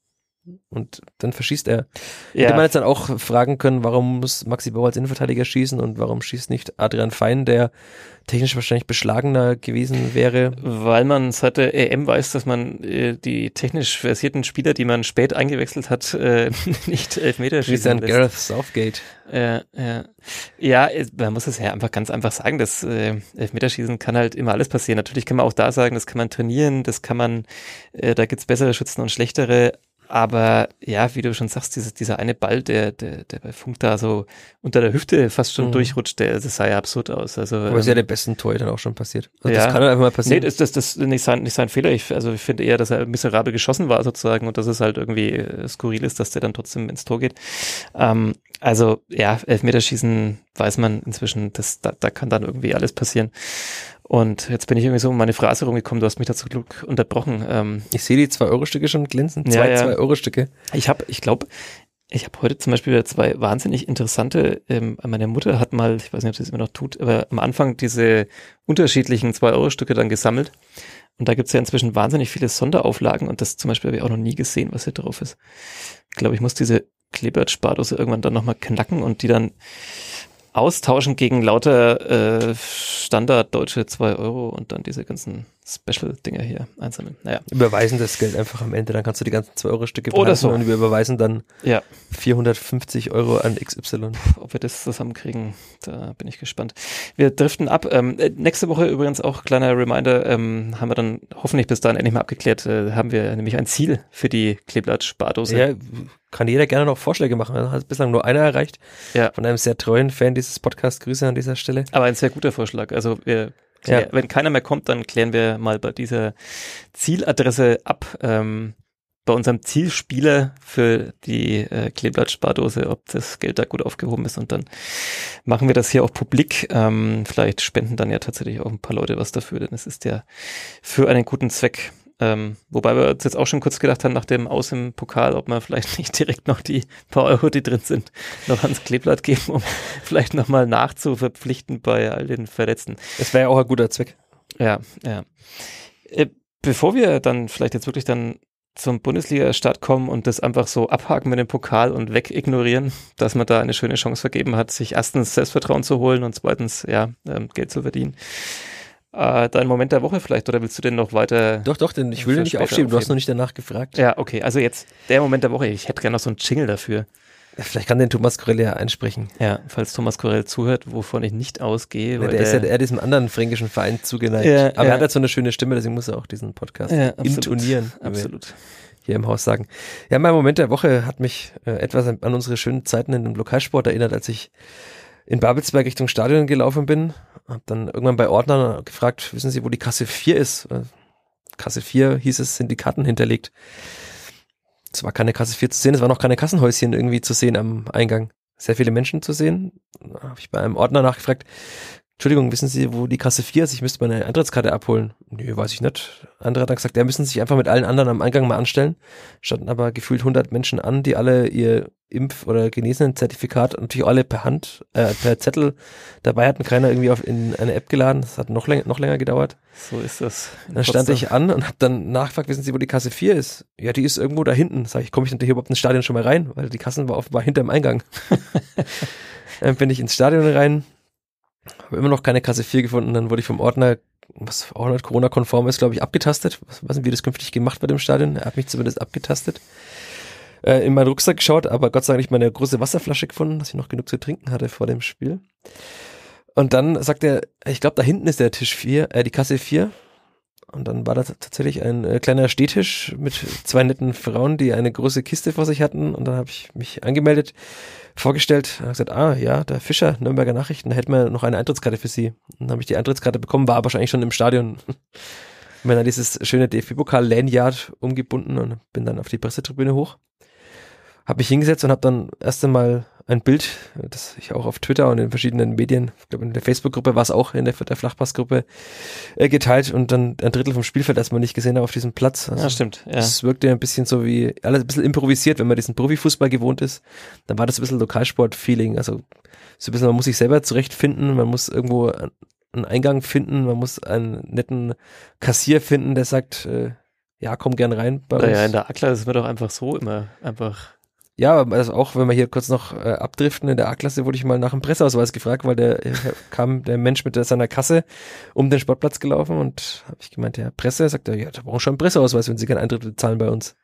Und dann verschießt er. Ja. Hätte man jetzt dann auch fragen können, warum muss Maxi Bauer als Innenverteidiger schießen und warum schießt nicht Adrian Fein, der technisch wahrscheinlich beschlagener gewesen wäre? Weil man seit der EM weiß, dass man äh, die technisch versierten Spieler, die man spät eingewechselt hat, äh, nicht Elfmeter schießen Wie sein Gareth Southgate. Ja, ja. ja, man muss es ja einfach ganz einfach sagen, das äh, Elfmeterschießen kann halt immer alles passieren. Natürlich kann man auch da sagen, das kann man trainieren, das kann man, äh, da gibt's bessere Schützen und schlechtere, aber ja, wie du schon sagst, dieses, dieser eine Ball, der, der, der bei Funk da so unter der Hüfte fast schon Mhm. durchrutscht, der, das sah ja absurd aus. Also, Aber ist ja ähm, der besten Torhüter auch schon passiert. Also Ja. Das kann halt einfach mal Nee, passieren. das, das, das ist nicht sein, nicht sein Fehler. Ich, also ich finde eher, dass er miserabel geschossen war sozusagen und dass es halt irgendwie äh, skurril ist, dass der dann trotzdem ins Tor geht. Ähm, also ja, Elfmeterschießen weiß man inzwischen, das, da, da kann dann irgendwie alles passieren. Und jetzt bin ich irgendwie so um meine Phrase rumgekommen, du hast mich dazu Glück unterbrochen. Ähm, ich sehe die 2-Euro-Stücke schon glänzen. Ja, Zwei ja. 2-Euro-Stücke. Ich habe, ich glaube, ich habe heute zum Beispiel wieder zwei wahnsinnig interessante, ähm, meine Mutter hat mal, ich weiß nicht, ob sie es immer noch tut, aber am Anfang diese unterschiedlichen 2-Euro-Stücke dann gesammelt. Und da gibt's ja inzwischen wahnsinnig viele Sonderauflagen und das zum Beispiel habe ich auch noch nie gesehen, was hier drauf ist. Ich glaube, ich muss diese Klebert-Spardose irgendwann dann nochmal knacken und die dann austauschen gegen lauter äh, Standard deutsche 2 Euro und dann diese ganzen Special-Dinger hier einsammeln. Naja, Überweisen das Geld einfach am Ende, dann kannst du die ganzen 2-Euro-Stücke Oder behalten so. und wir überweisen dann ja. 450 Euro an XY. ob wir das zusammenkriegen, da bin ich gespannt. Wir driften ab. Ähm, äh, nächste Woche übrigens auch kleiner Reminder, ähm, haben wir dann hoffentlich bis dahin endlich mal abgeklärt, äh, haben wir nämlich ein Ziel für die Kleeblatt-Spardose. Ja, kann jeder gerne noch Vorschläge machen. Da hat bislang nur einer erreicht. Ja. Von einem sehr treuen Fan dieses Podcasts. Grüße an dieser Stelle. Aber ein sehr guter Vorschlag. Also wir, klär, Ja. wenn keiner mehr kommt, dann klären wir mal bei dieser Zieladresse ab. Ähm, bei unserem Zielspieler für die äh, Kleeblatt-Spardose, ob das Geld da gut aufgehoben ist und dann machen wir das hier auch publik. Ähm, vielleicht spenden dann ja tatsächlich auch ein paar Leute was dafür, denn es ist ja für einen guten Zweck. Ähm, wobei wir uns jetzt auch schon kurz gedacht haben, nach dem Aus im Pokal, ob wir vielleicht nicht direkt noch die paar Euro, die drin sind, noch ans Kleeblatt geben, um vielleicht nochmal nachzuverpflichten bei all den Verletzten. Das wäre ja auch ein guter Zweck. Ja, ja. Äh, bevor wir dann vielleicht jetzt wirklich dann zum Bundesliga-Start kommen und das einfach so abhaken mit dem Pokal und wegignorieren, dass man da eine schöne Chance vergeben hat, sich erstens Selbstvertrauen zu holen und zweitens, ja, ähm, Geld zu verdienen. Äh, dein Moment der Woche vielleicht, oder willst du den noch weiter? Doch, doch, denn ich will den nicht aufschieben. Du hast aufheben. noch nicht danach gefragt. Ja, okay, also jetzt der Moment der Woche. Ich hätte gerne noch so einen Jingle dafür. Vielleicht kann den Thomas Korell ja einsprechen. Ja, falls Thomas Korell zuhört, wovon ich nicht ausgehe. Weil weil der ist ja eher diesem anderen fränkischen Verein zugeneigt. Ja, Aber ja. er hat halt so eine schöne Stimme, deswegen muss er auch diesen Podcast ja, absolut, intonieren, Absolut. hier im Haus sagen. Ja, mein Moment der Woche hat mich äh, etwas an, an unsere schönen Zeiten in dem Lokalsport erinnert, als ich in Babelsberg Richtung Stadion gelaufen bin. Hab dann irgendwann bei Ordnern gefragt, wissen Sie, wo die Kasse 4 ist? Äh, Kasse 4 hieß es, sind die Karten hinterlegt. Es war keine Kasse 4 zu sehen, es war noch keine Kassenhäuschen irgendwie zu sehen am Eingang. Sehr viele Menschen zu sehen. Habe ich bei einem Ordner nachgefragt, Entschuldigung, wissen Sie, wo die Kasse 4 ist? Ich müsste meine Eintrittskarte abholen. Nee, weiß ich nicht. Andere hat dann gesagt, der müssen sich einfach mit allen anderen am Eingang mal anstellen. Standen aber gefühlt 100 Menschen an, die alle ihr Impf- oder Genesenen-Zertifikat natürlich alle per Hand, äh, per Zettel dabei hatten. Keiner irgendwie auf, in eine App geladen. Das hat noch, länger noch länger gedauert. So ist das. Dann stand ich an und habe dann nachgefragt, wissen Sie, wo die Kasse 4 ist? Ja, die ist irgendwo da hinten. Sag ich, komme ich denn hier überhaupt ins Stadion schon mal rein? Weil die Kassen war offenbar hinter dem Eingang. dann bin ich ins Stadion rein, habe immer noch keine Kasse 4 gefunden. Dann wurde ich vom Ordner, was auch nicht Corona-konform ist, glaube ich, abgetastet. Was weiß nicht, wie das künftig gemacht wird im Stadion. Er hat mich zumindest abgetastet. Äh, in meinen Rucksack geschaut, aber Gott sei Dank nicht meine große Wasserflasche gefunden, dass ich noch genug zu trinken hatte vor dem Spiel. Und dann sagt er, ich glaube, da hinten ist der Tisch 4, äh, die Kasse 4. Und dann war da tatsächlich ein äh, kleiner Stehtisch mit zwei netten Frauen, die eine große Kiste vor sich hatten. Und dann habe ich mich angemeldet, vorgestellt, habe gesagt, ah ja, der Fischer, Nürnberger Nachrichten, da hätten wir noch eine Eintrittskarte für Sie. Und dann habe ich die Eintrittskarte bekommen, war aber wahrscheinlich schon im Stadion. Mir dann dieses schöne DFB-Pokal-Lanyard umgebunden und bin dann auf die Pressetribüne hoch. Habe mich hingesetzt und habe dann erst einmal ein Bild, das ich auch auf Twitter und in verschiedenen Medien, ich glaube in der Facebook-Gruppe war es auch, in der, der Flachpass-Gruppe äh, geteilt und dann ein Drittel vom Spielfeld erstmal nicht gesehen habe auf diesem Platz. Also Ja, stimmt. Ja. es wirkte ein bisschen so wie, alles ein bisschen improvisiert, wenn man diesen Profifußball gewohnt ist. Dann war das ein bisschen Lokalsport-Feeling. Also so ein bisschen, man muss sich selber zurechtfinden, man muss irgendwo einen Eingang finden, man muss einen netten Kassier finden, der sagt, äh, ja, komm gern rein bei uns. Naja, in der Akla ist mir doch einfach so immer einfach. Ja, also auch wenn wir hier kurz noch äh, abdriften, in der A-Klasse wurde ich mal nach dem Presseausweis gefragt, weil der äh, kam der Mensch mit seiner Kasse um den Sportplatz gelaufen und habe ich gemeint, ja, Presse, sagt er, ja, da brauchen schon einen Presseausweis, wenn sie keinen Eintritt bezahlen bei uns.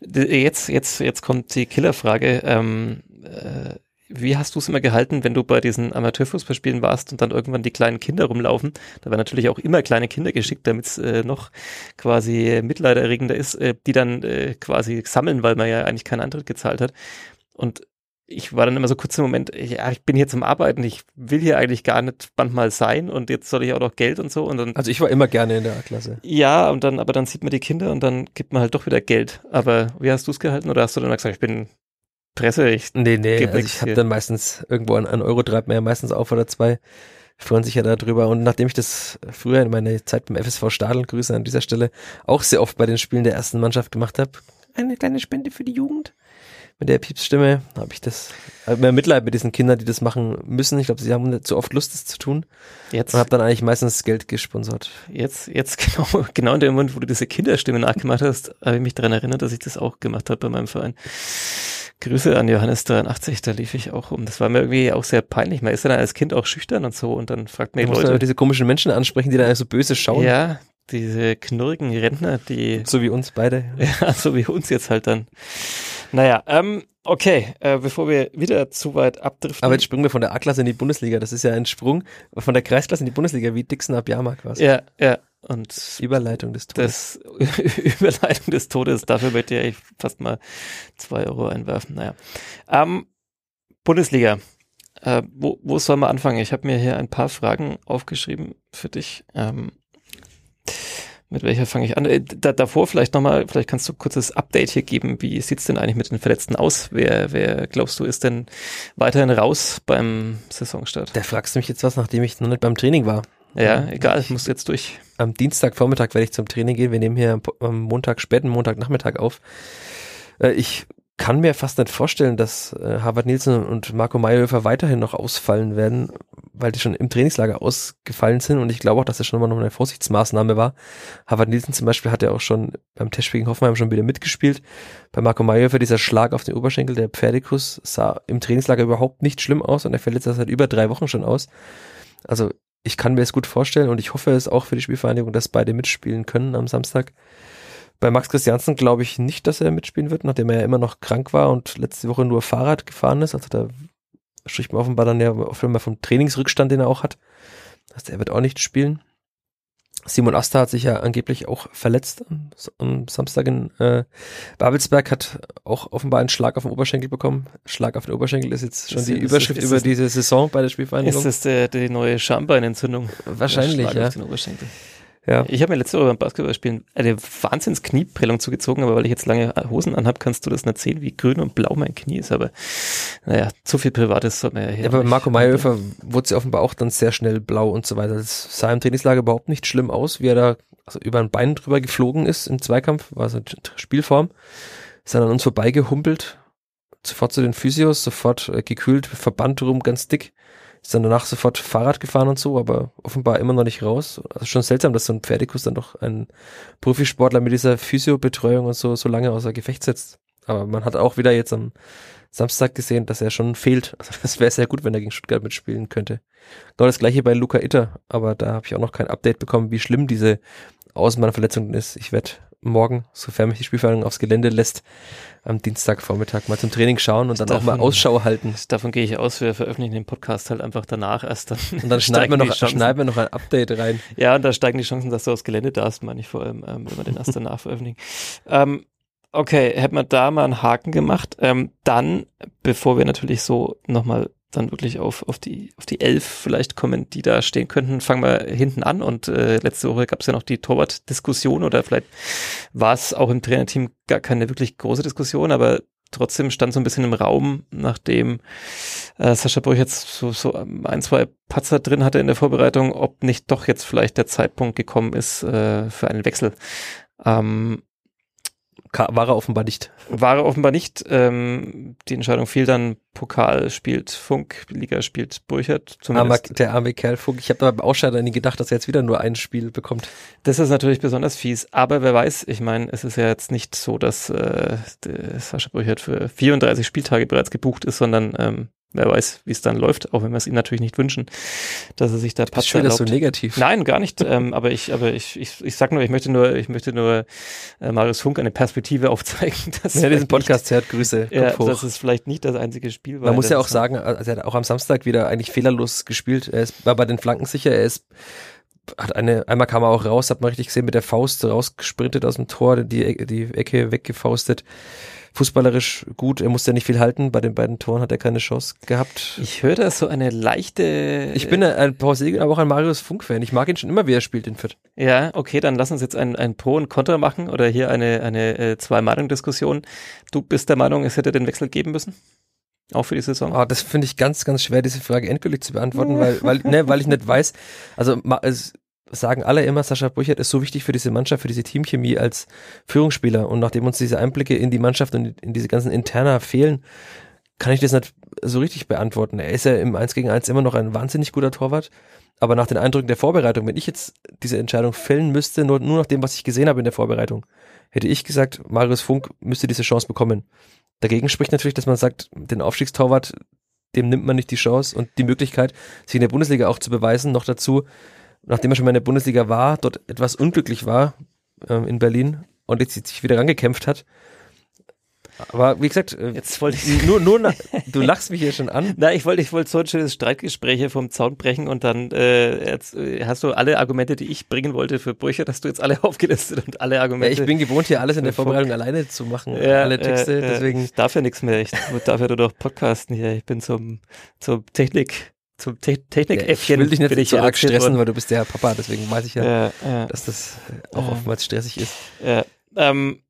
Jetzt, jetzt, jetzt kommt die Killerfrage. Ähm, äh, wie hast du es immer gehalten, wenn du bei diesen Amateurfußballspielen warst und dann irgendwann die kleinen Kinder rumlaufen? Da werden natürlich auch immer kleine Kinder geschickt, damit es äh, noch quasi mitleiderregender ist, äh, die dann äh, quasi sammeln, weil man ja eigentlich keinen Antritt gezahlt hat. Und ich war dann immer so kurz im Moment, ja, ich bin hier zum Arbeiten, ich will hier eigentlich gar nicht manchmal sein und jetzt soll ich auch noch Geld und so und dann. Also ich war immer gerne in der A-Klasse. Ja, und dann, aber dann sieht man die Kinder und dann gibt man halt doch wieder Geld. Aber wie hast du es gehalten oder hast du dann gesagt, ich bin Presse? Ich nee, nee, also ich habe dann meistens irgendwo an, an Euro treibt man ja meistens auf oder zwei freuen sich ja darüber. Und nachdem ich das früher in meiner Zeit beim FSV Stadl, Grüße an dieser Stelle, auch sehr oft bei den Spielen der ersten Mannschaft gemacht habe, eine kleine Spende für die Jugend, mit der Piepsstimme habe ich das hab mehr Mitleid mit diesen Kindern, die das machen müssen. Ich glaube, sie haben zu oft Lust, das zu tun. Jetzt und habe dann eigentlich meistens Geld gesponsert. Jetzt, jetzt genau, genau in dem Moment, wo du diese Kinderstimme nachgemacht hast, habe ich mich daran erinnert, dass ich das auch gemacht habe bei meinem Verein. Grüße an Johannes 83, da lief ich auch um. Das war mir irgendwie auch sehr peinlich. Man ist dann als Kind auch schüchtern und so und dann fragt man die Leute. diese komischen Menschen ansprechen, die dann so böse schauen. Ja, diese knurrigen Rentner, die. So wie uns beide. Ja, so wie uns jetzt halt dann. Naja, ähm, okay, äh, bevor wir wieder zu weit abdriften. Aber jetzt springen wir von der A-Klasse in die Bundesliga. Das ist ja ein Sprung von der Kreisklasse in die Bundesliga, wie Dixon ab Jama quasi. Ja, ja. Und Überleitung des Todes. Das, Überleitung des Todes, dafür möchte ich fast mal zwei Euro einwerfen. Naja. Ähm, Bundesliga. Äh, wo, wo soll man anfangen? Ich habe mir hier ein paar Fragen aufgeschrieben für dich. Ähm, mit welcher fange ich an? Äh, da, davor vielleicht nochmal, vielleicht kannst du ein kurzes Update hier geben. Wie sieht's denn eigentlich mit den Verletzten aus? Wer, wer glaubst du, ist denn weiterhin raus beim Saisonstart? Da fragst du mich jetzt was, nachdem ich noch nicht beim Training war. Ja, egal, ich muss jetzt durch. Am Dienstagvormittag werde ich zum Training gehen. Wir nehmen hier am Montag, späten Montagnachmittag auf. Äh, ich kann mir fast nicht vorstellen, dass äh, Harvard Nielsen und Marco Mayhofer weiterhin noch ausfallen werden, weil die schon im Trainingslager ausgefallen sind und ich glaube auch, dass das schon mal noch eine Vorsichtsmaßnahme war. Harvard Nielsen zum Beispiel hat ja auch schon beim Testspiel gegen Hoffenheim schon wieder mitgespielt. Bei Marco Mayhofer dieser Schlag auf den Oberschenkel, der Pferdekuss, sah im Trainingslager überhaupt nicht schlimm aus und er fällt jetzt seit über drei Wochen schon aus. Also ich kann mir es gut vorstellen und ich hoffe es auch für die Spielvereinigung, dass beide mitspielen können am Samstag. Bei Max Christiansen glaube ich nicht, dass er mitspielen wird, nachdem er ja immer noch krank war und letzte Woche nur Fahrrad gefahren ist. Also da spricht man offenbar dann ja offenbar vom Trainingsrückstand, den er auch hat. Also er wird auch nicht spielen. Simon Asta hat sich ja angeblich auch verletzt am, am Samstag in äh, Babelsberg, hat auch offenbar einen Schlag auf den Oberschenkel bekommen. Schlag auf den Oberschenkel ist jetzt schon ist, die ist, Überschrift ist, über diese Saison bei der Spielvereinigung. Ist das der, die neue Schambeinentzündung? Wahrscheinlich, ja. Ja. Ich habe mir letzte Woche beim Basketballspielen eine wahnsinns Knieprellung zugezogen, aber weil ich jetzt lange Hosen anhab, kannst du das nicht sehen, wie grün und blau mein Knie ist. Aber naja, zu viel Privates soll man ja hier. Ja, aber Marco Mayhofer wurde sie offenbar auch dann sehr schnell blau und so weiter. Das sah im Trainingslager überhaupt nicht schlimm aus, wie er da also über ein Bein drüber geflogen ist im Zweikampf, war so eine Spielform. Ist dann an uns vorbeigehumpelt, sofort zu den Physios, sofort äh, gekühlt, Verband rum, ganz dick ist dann danach sofort Fahrrad gefahren und so, aber offenbar immer noch nicht raus. Also schon seltsam, dass so ein Pferdekuss dann doch ein Profisportler mit dieser Physiobetreuung und so, so lange außer Gefecht setzt. Aber man hat auch wieder jetzt am Samstag gesehen, dass er schon fehlt. Also das wäre sehr gut, wenn er gegen Stuttgart mitspielen könnte. Genau das gleiche bei Luca Itter, aber da habe ich auch noch kein Update bekommen, wie schlimm diese Außenbahnverletzung ist. Ich werde morgen, sofern mich die Spielverhandlung aufs Gelände lässt, am Dienstagvormittag mal zum Training schauen und dann davon, auch mal Ausschau halten. Davon gehe ich aus, wir veröffentlichen den Podcast halt einfach danach erst dann. Und dann schneiden wir, noch, schneiden wir noch ein Update rein. Ja, und da steigen die Chancen, dass du aufs Gelände darfst, meine ich vor allem, ähm, wenn wir den erst danach veröffentlichen. Ähm, okay, hätten wir da mal einen Haken gemacht. Ähm, dann, bevor wir natürlich so nochmal dann wirklich auf, auf die auf die elf vielleicht kommen, die da stehen könnten, fangen wir hinten an. Und äh, letzte Woche gab es ja noch die Torwart-Diskussion oder vielleicht war es auch im Trainerteam gar keine wirklich große Diskussion, aber trotzdem stand so ein bisschen im Raum, nachdem äh, Sascha Brüch jetzt so, so ein, zwei Patzer drin hatte in der Vorbereitung, ob nicht doch jetzt vielleicht der Zeitpunkt gekommen ist äh, für einen Wechsel. Ähm, war er offenbar nicht. War er offenbar nicht. Ähm, die Entscheidung fiel dann, Pokal spielt Funk, Liga spielt Burchert. Armer, der arme Kerl Funk. Ich habe da beim Ausscheider nie gedacht, dass er jetzt wieder nur ein Spiel bekommt. Das ist natürlich besonders fies. Aber wer weiß, ich meine, es ist ja jetzt nicht so, dass äh, Sascha Burchert für 34 Spieltage bereits gebucht ist, sondern ähm, wer weiß, wie es dann läuft, auch wenn wir es ihm natürlich nicht wünschen, dass er sich da Patzer schön, erlaubt. so negativ. Nein, gar nicht. ähm, aber ich, aber ich, ich, ich sag nur, ich möchte nur, ich möchte nur äh, Marius Funk eine Perspektive aufzeigen, dass ja, diesen Podcast hört, Grüße. Ja, dass es vielleicht nicht das einzige Spiel war. Man muss ja auch sagen, also er hat auch am Samstag wieder eigentlich fehlerlos gespielt. Er ist, war bei den Flanken sicher, er ist hat eine, einmal kam er auch raus, hat man richtig gesehen, mit der Faust rausgesprintet aus dem Tor, die, die Ecke weggefaustet fußballerisch gut. Er musste ja nicht viel halten. Bei den beiden Toren hat er keine Chance gehabt. Ich höre da so eine leichte. Ich bin ein Paul Segel, aber auch ein Marius Funk-Fan. Ich mag ihn schon immer, wie er spielt in Fürth. Ja, okay, dann lass uns jetzt ein, ein Pro und Contra machen oder hier eine, eine äh, Zwei-Meinung-Diskussion. Du bist der Meinung, es hätte den Wechsel geben müssen? Auch für die Saison? Oh, das finde ich ganz, ganz schwer, diese Frage endgültig zu beantworten, weil, weil, ne, weil ich nicht weiß. Also, es, sagen alle immer, Sascha Burchert ist so wichtig für diese Mannschaft, für diese Teamchemie als Führungsspieler. Und nachdem uns diese Einblicke in die Mannschaft und in diese ganzen Interna fehlen, kann ich das nicht so richtig beantworten. Er ist ja im 1 gegen 1 immer noch ein wahnsinnig guter Torwart. Aber nach den Eindrücken der Vorbereitung, wenn ich jetzt diese Entscheidung fällen müsste, nur, nur nach dem, was ich gesehen habe in der Vorbereitung, hätte ich gesagt, Marius Funk müsste diese Chance bekommen. Dagegen spricht natürlich, dass man sagt, den Aufstiegstorwart, dem nimmt man nicht die Chance und die Möglichkeit, sich in der Bundesliga auch zu beweisen. Noch dazu, nachdem er schon mal in der Bundesliga war, dort etwas unglücklich war ähm, in Berlin und jetzt sich wieder rangekämpft hat. Aber wie gesagt, äh, jetzt wollte ich nur, nur du lachst mich hier schon an. Na, ich wollte, ich wollte so ein schönes Streitgespräche vom Zaun brechen und dann äh, jetzt, äh, hast du alle Argumente, die ich bringen wollte für Brüche, dass du jetzt alle aufgelistet und alle Argumente. Ja, ich bin gewohnt, hier alles in der Vorbereitung alleine zu machen, ja, alle Texte. Äh, deswegen. Ich darf ja nichts mehr. Ich darf ja nur noch podcasten hier. Ich bin zum, zum Technik zum Te Technik-Äffchen. Ja, ich will dich nicht ich arg stressen, weil du bist der Papa, deswegen weiß ich ja, ja, ja. dass das auch oftmals stressig ist. Ja, ähm,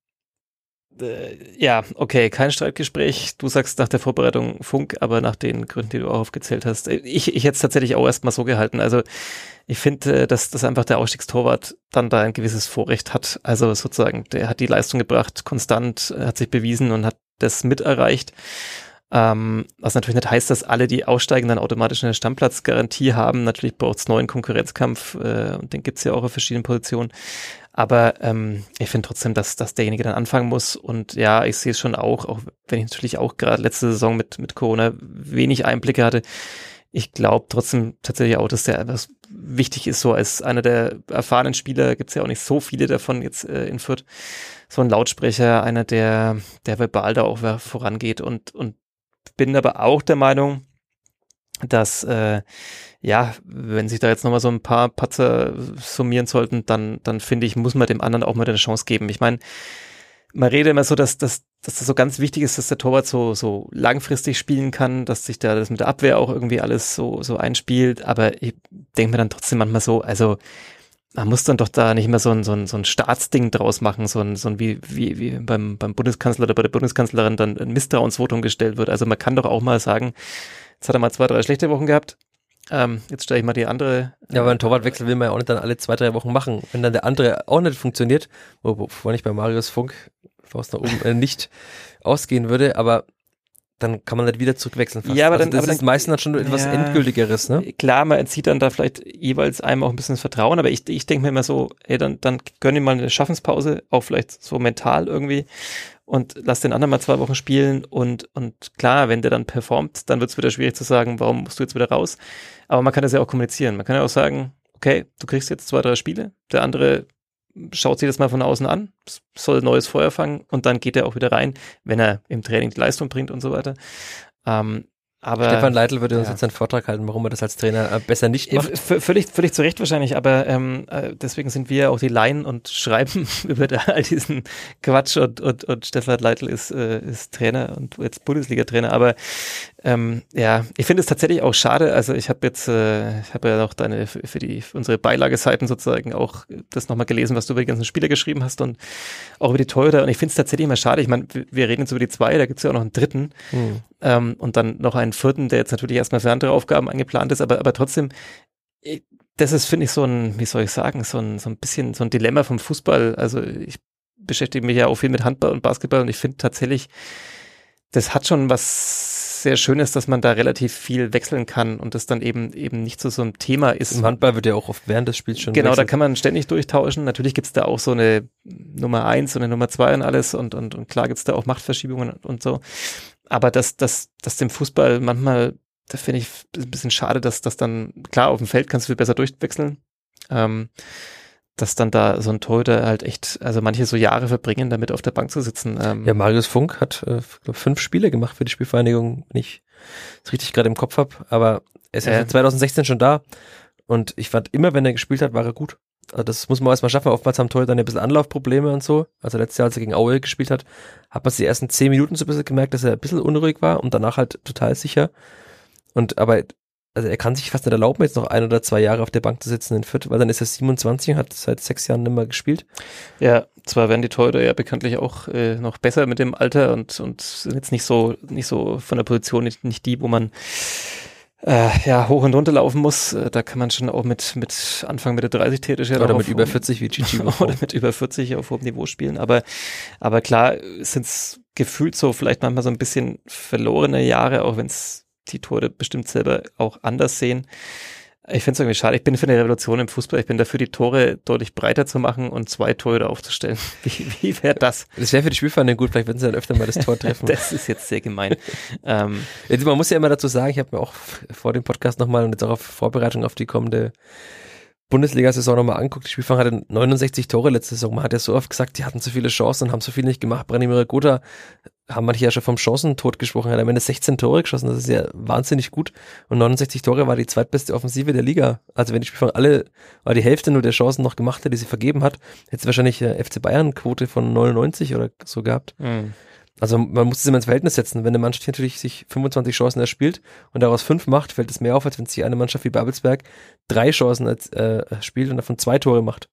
äh, ja, okay, kein Streitgespräch. Du sagst nach der Vorbereitung Funk, aber nach den Gründen, die du auch aufgezählt hast. Äh, ich, ich hätte es tatsächlich auch erstmal so gehalten. Also ich finde, äh, dass, dass einfach der Ausstiegstorwart dann da ein gewisses Vorrecht hat. Also sozusagen, der hat die Leistung gebracht, konstant, hat sich bewiesen und hat das mit erreicht. Ähm, was natürlich nicht heißt, dass alle, die aussteigen, dann automatisch eine Stammplatzgarantie haben. Natürlich braucht es neuen Konkurrenzkampf äh, und den gibt's ja auch auf verschiedenen Positionen. Aber ähm, ich finde trotzdem, dass, dass derjenige dann anfangen muss. Und ja, ich sehe es schon auch, auch wenn ich natürlich auch gerade letzte Saison mit, mit Corona wenig Einblicke hatte. Ich glaube trotzdem tatsächlich auch, dass der etwas wichtig ist, so als einer der erfahrenen Spieler, gibt's ja auch nicht so viele davon jetzt äh, in Fürth. So ein Lautsprecher, einer, der, der verbal da auch vorangeht und, und bin aber auch der Meinung, dass äh, ja, wenn sich da jetzt nochmal so ein paar Patzer summieren sollten, dann, dann finde ich, muss man dem anderen auch mal eine Chance geben. Ich meine, man redet immer so, dass, dass, dass das so ganz wichtig ist, dass der Torwart so, so langfristig spielen kann, dass sich da das mit der Abwehr auch irgendwie alles so, so einspielt. Aber ich denke mir dann trotzdem manchmal so, also man muss dann doch da nicht mehr so ein, so ein, so ein Staatsding draus machen, so ein, so ein wie, wie, wie beim, beim Bundeskanzler oder bei der Bundeskanzlerin dann ein Misstrauensvotum gestellt wird. Also man kann doch auch mal sagen, jetzt hat er mal zwei, drei schlechte Wochen gehabt. Ähm, jetzt stelle ich mal die andere. Ja, aber einen Torwartwechsel will man ja auch nicht dann alle zwei, drei Wochen machen. Wenn dann der andere auch nicht funktioniert, wovon ich bei Marius Funk Faust nach oben äh, nicht ausgehen würde, aber dann kann man nicht wieder zurückwechseln. Fast. Ja, aber also dann, das aber ist dann, meistens dann schon etwas ja, Endgültigeres, ne? Klar, man entzieht dann da vielleicht jeweils einem auch ein bisschen das Vertrauen, aber ich, ich denke mir immer so, ey, dann, dann gönn ihm mal eine Schaffenspause, auch vielleicht so mental irgendwie und lass den anderen mal zwei Wochen spielen und, und klar, wenn der dann performt, dann wird es wieder schwierig zu sagen, warum musst du jetzt wieder raus? Aber man kann das ja auch kommunizieren. Man kann ja auch sagen, okay, du kriegst jetzt zwei, drei Spiele, der andere schaut sich das mal von außen an, soll neues Feuer fangen und dann geht er auch wieder rein, wenn er im Training die Leistung bringt und so weiter. Ähm, aber, Stefan Leitl würde uns ja. jetzt einen Vortrag halten, warum er das als Trainer äh, besser nicht macht. V völlig, völlig zu Recht wahrscheinlich, aber ähm, äh, deswegen sind wir auch die Laien und schreiben über all diesen Quatsch und, und, und Stefan Leitl ist, äh, ist Trainer und jetzt Bundesliga-Trainer. Aber ähm, ja, ich finde es tatsächlich auch schade. Also ich habe jetzt, äh, ich habe ja noch deine für die für unsere Beilageseiten sozusagen auch das nochmal gelesen, was du über die ganzen Spieler geschrieben hast und auch über die Torhüter. Und ich finde es tatsächlich immer schade. Ich meine, wir reden jetzt über die zwei, da gibt es ja auch noch einen dritten hm. Ähm, und dann noch einen vierten, der jetzt natürlich erstmal für andere Aufgaben eingeplant ist, aber aber trotzdem. Ich, das ist, finde ich, so ein, wie soll ich sagen, so ein, so ein bisschen so ein Dilemma vom Fußball. Also ich beschäftige mich ja auch viel mit Handball und Basketball und ich finde tatsächlich, das hat schon was sehr schön ist, dass man da relativ viel wechseln kann und das dann eben eben nicht so so ein Thema ist. Im Handball wird ja auch oft während des Spiels schon Genau, wechselt. da kann man ständig durchtauschen. Natürlich gibt's da auch so eine Nummer eins und eine Nummer zwei und alles und, und, und klar gibt's da auch Machtverschiebungen und so. Aber dass, dass, dass dem Fußball manchmal, da finde ich ein bisschen schade, dass das dann, klar, auf dem Feld kannst du viel besser durchwechseln. Ähm, dass dann da so ein Torhüter halt echt, also manche so Jahre verbringen, damit auf der Bank zu sitzen. Ähm. Ja, Marius Funk hat äh, glaub, fünf Spiele gemacht für die Spielvereinigung, wenn ich es richtig gerade im Kopf habe, aber er ist ja äh. 2016 schon da und ich fand immer, wenn er gespielt hat, war er gut. Also das muss man erstmal schaffen. Oftmals haben Torhüter dann ein bisschen Anlaufprobleme und so. Also letztes Jahr, als er gegen Aue gespielt hat, hat man die ersten zehn Minuten so ein bisschen gemerkt, dass er ein bisschen unruhig war und danach halt total sicher. Und aber also er kann sich fast nicht erlauben, jetzt noch ein oder zwei Jahre auf der Bank zu sitzen in Fürth, weil dann ist er 27 und hat seit sechs Jahren nicht mehr gespielt. Ja, zwar werden die Torhüter ja bekanntlich auch äh, noch besser mit dem Alter und, und sind jetzt nicht so, nicht so von der Position nicht, nicht die, wo man äh, ja, hoch und runter laufen muss. Äh, da kann man schon auch mit, mit Anfang Mitte 30 theoretisch ja Oder mit über 40 wie Chichi. oder mit über 40 auf hohem Niveau spielen. Aber, aber klar sind es gefühlt so vielleicht manchmal so ein bisschen verlorene Jahre, auch wenn es die Tore bestimmt selber auch anders sehen. Ich finde es irgendwie schade. Ich bin für eine Revolution im Fußball. Ich bin dafür, die Tore deutlich breiter zu machen und zwei Tore aufzustellen. Wie, wie wäre das? Das wäre für die Spielfahrer gut. Vielleicht würden sie dann öfter mal das Tor treffen. das ist jetzt sehr gemein. ähm, jetzt, man muss ja immer dazu sagen, ich habe mir auch vor dem Podcast nochmal und jetzt auch auf Vorbereitung auf die kommende Bundesliga-Saison nochmal anguckt. Die Spielfahrer hatten 69 Tore letzte Saison. Man hat ja so oft gesagt, die hatten zu viele Chancen und haben so viel nicht gemacht. Branimir Gotha haben manche ja schon vom Chancentod gesprochen, er hat am Ende 16 Tore geschossen, das ist ja wahnsinnig gut. Und 69 Tore war die zweitbeste Offensive der Liga. Also wenn die Spielfang alle, war die Hälfte nur der Chancen noch gemacht hat, die sie vergeben hat, hätte es wahrscheinlich eine FC Bayern Quote von 99 oder so gehabt. Mhm. Also man muss es immer ins Verhältnis setzen. Wenn eine Mannschaft natürlich sich 25 Chancen erspielt und daraus fünf macht, fällt es mehr auf, als wenn sich eine Mannschaft wie Babelsberg drei Chancen als, äh, spielt und davon zwei Tore macht.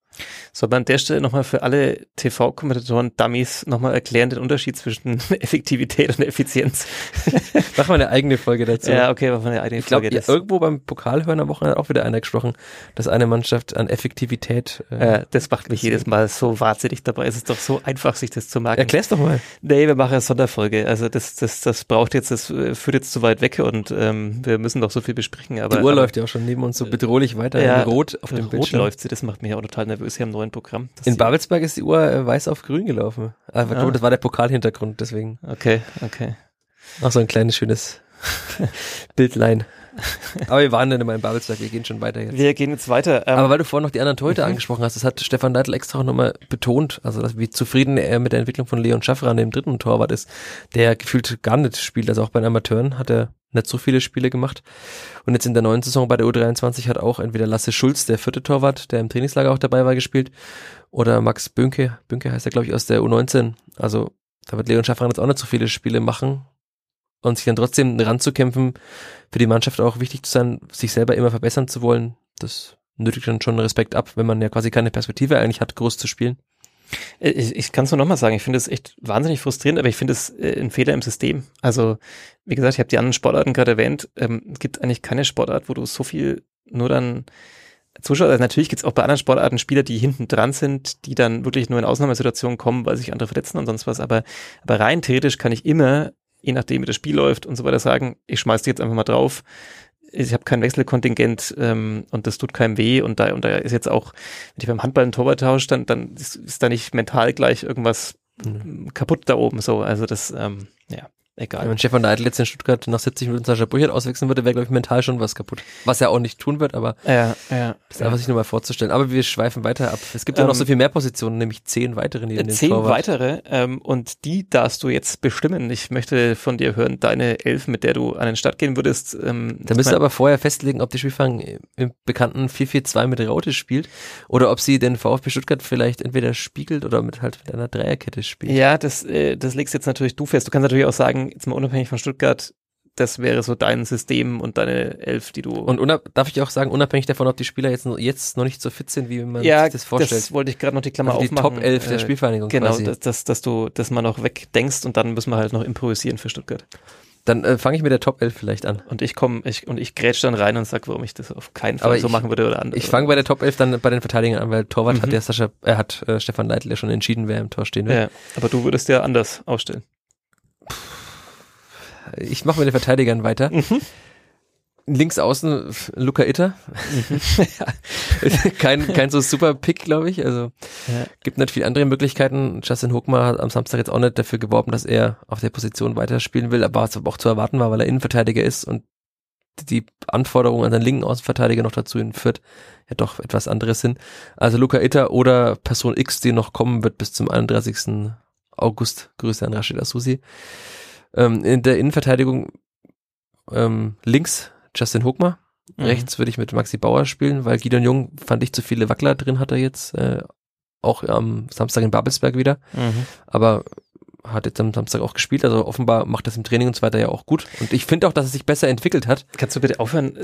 Soll man an der Stelle nochmal für alle TV-Kommentatoren Dummies nochmal erklären den Unterschied zwischen Effektivität und Effizienz? Mach mal eine eigene Folge dazu. Ja, okay, mach mal eine eigene ich glaub, Folge. Ja, irgendwo beim Pokalhören am Wochenende auch wieder einer gesprochen, dass eine Mannschaft an Effektivität. Äh, ja, das macht mich jedes Mal so wahnsinnig dabei. Es ist doch so einfach, sich das zu merken. Erklär's doch mal. Nee, wir machen eine Sonderfolge. Also das, das, das braucht jetzt, das führt jetzt zu weit weg und ähm, wir müssen doch so viel besprechen. Aber, Die Uhr aber, läuft ja auch schon neben uns so bedrohlich weiter. Ja, Rot auf dem Rot Bildschirm. läuft sie, das macht mich auch total nervös ist hier im neuen Programm. In Babelsberg ist die Uhr äh, weiß auf grün gelaufen. Aber ah. das war der Pokalhintergrund, deswegen. Okay, okay. Noch so ein kleines, schönes Bildlein. Aber wir waren dann immer in Babelsberg, wir gehen schon weiter jetzt. Wir gehen jetzt weiter. Ähm, Aber weil du vorhin noch die anderen Torhüter mhm. angesprochen hast, das hat Stefan Neidl extra auch nochmal betont, also dass, wie zufrieden er mit der Entwicklung von Leon Schaffran, dem dritten Torwart ist, der gefühlt gar nicht spielt, also auch bei den Amateuren hat er nicht so viele Spiele gemacht. Und jetzt in der neuen Saison bei der U23 hat auch entweder Lasse Schulz, der vierte Torwart, der im Trainingslager auch dabei war, gespielt, oder Max Bünke, Bünke heißt er, glaube ich, aus der U19. Also da wird Leon Schaffran jetzt auch nicht so viele Spiele machen und sich dann trotzdem ranzukämpfen, für die Mannschaft auch wichtig zu sein, sich selber immer verbessern zu wollen. Das nötigt dann schon Respekt ab, wenn man ja quasi keine Perspektive eigentlich hat, groß zu spielen. Äh, ich, ich kann es nur nochmal sagen, ich finde es echt wahnsinnig frustrierend, aber ich finde es äh, ein Fehler im System. Also, wie gesagt, ich habe die anderen Sportarten gerade erwähnt. Ähm, es gibt eigentlich keine Sportart, wo du so viel nur dann Zuschauer, also natürlich gibt es auch bei anderen Sportarten Spieler, die hinten dran sind, die dann wirklich nur in Ausnahmesituationen kommen, weil sich andere verletzen und sonst was. Aber, aber rein theoretisch kann ich immer, je nachdem wie das Spiel läuft und so weiter, sagen, ich schmeiß die jetzt einfach mal drauf ich habe kein Wechselkontingent ähm, und das tut keinem weh und da und da ist jetzt auch, wenn ich beim Handball einen Torwart tausche, dann, dann ist, ist da nicht mental gleich irgendwas mhm. kaputt da oben so. Also das, ähm, ja. Egal. Wenn Stefan Neidl jetzt in Stuttgart nach 70 Minuten Sascha Burchert auswechseln würde, wäre, glaube ich, mental schon was kaputt. Was er auch nicht tun wird, aber ja, ja, das ist einfach sich nur mal vorzustellen. Aber wir schweifen weiter ab. Es gibt ja noch ähm, so viel mehr Positionen, nämlich zehn weitere neben Zehn Torwart. weitere ähm, und die darfst du jetzt bestimmen. Ich möchte von dir hören, deine Elf, mit der du an den Start gehen würdest. Ähm, da müsst ihr aber vorher festlegen, ob die Spielfang im bekannten 4-4-2 mit Raute spielt oder ob sie den VfB Stuttgart vielleicht entweder spiegelt oder mit halt mit einer Dreierkette spielt. Ja, das, äh, das legst jetzt natürlich du fest. Du kannst natürlich auch sagen, jetzt mal unabhängig von Stuttgart, das wäre so dein System und deine Elf, die du. Und darf ich auch sagen, unabhängig davon, ob die Spieler jetzt, jetzt noch nicht so fit sind, wie man ja, sich das vorstellt. Ja, Das wollte ich gerade noch die Klammer also aufmachen. Die Top 11 der äh, Spielvereinigung. Genau, quasi. Dass, dass, dass du das mal noch wegdenkst und dann müssen wir halt noch improvisieren für Stuttgart. Dann äh, fange ich mit der Top 11 vielleicht an. Und ich komme ich, und ich grätsch dann rein und sag, warum ich das auf keinen Fall Aber so ich, machen würde oder anders. Ich fange bei der Top 11 dann bei den Verteidigern an, weil Torwart mhm. hat der Sascha, er hat äh, Stefan Leitl ja schon entschieden, wer im Tor stehen will. Ja, aber du würdest ja anders aufstellen. Ich mache mit den Verteidigern weiter. Mhm. Links außen Luca Itter. kein, kein so super Pick, glaube ich. Also Ja. gibt nicht viele andere Möglichkeiten. Justin Hochmar hat am Samstag jetzt auch nicht dafür geworben, dass er auf der Position weiterspielen will, aber was auch zu erwarten war, weil er Innenverteidiger ist und die Anforderungen an den linken Außenverteidiger noch dazu Fürth ja doch etwas anderes sind. Also Luca Itter oder Person X, die noch kommen wird bis zum 31. August. Grüße an Rashida Susi. Ähm, in der Innenverteidigung ähm, links Justin Hochmar. Mhm. Rechts würde ich mit Maxi Bauer spielen, weil Gideon Jung fand ich zu viele Wackler drin hat er jetzt, äh, auch am Samstag in Babelsberg wieder, Mhm. aber hat jetzt am Samstag auch gespielt, also offenbar macht das im Training und so weiter ja auch gut. Und ich finde auch, dass es sich besser entwickelt hat. Kannst du bitte aufhören?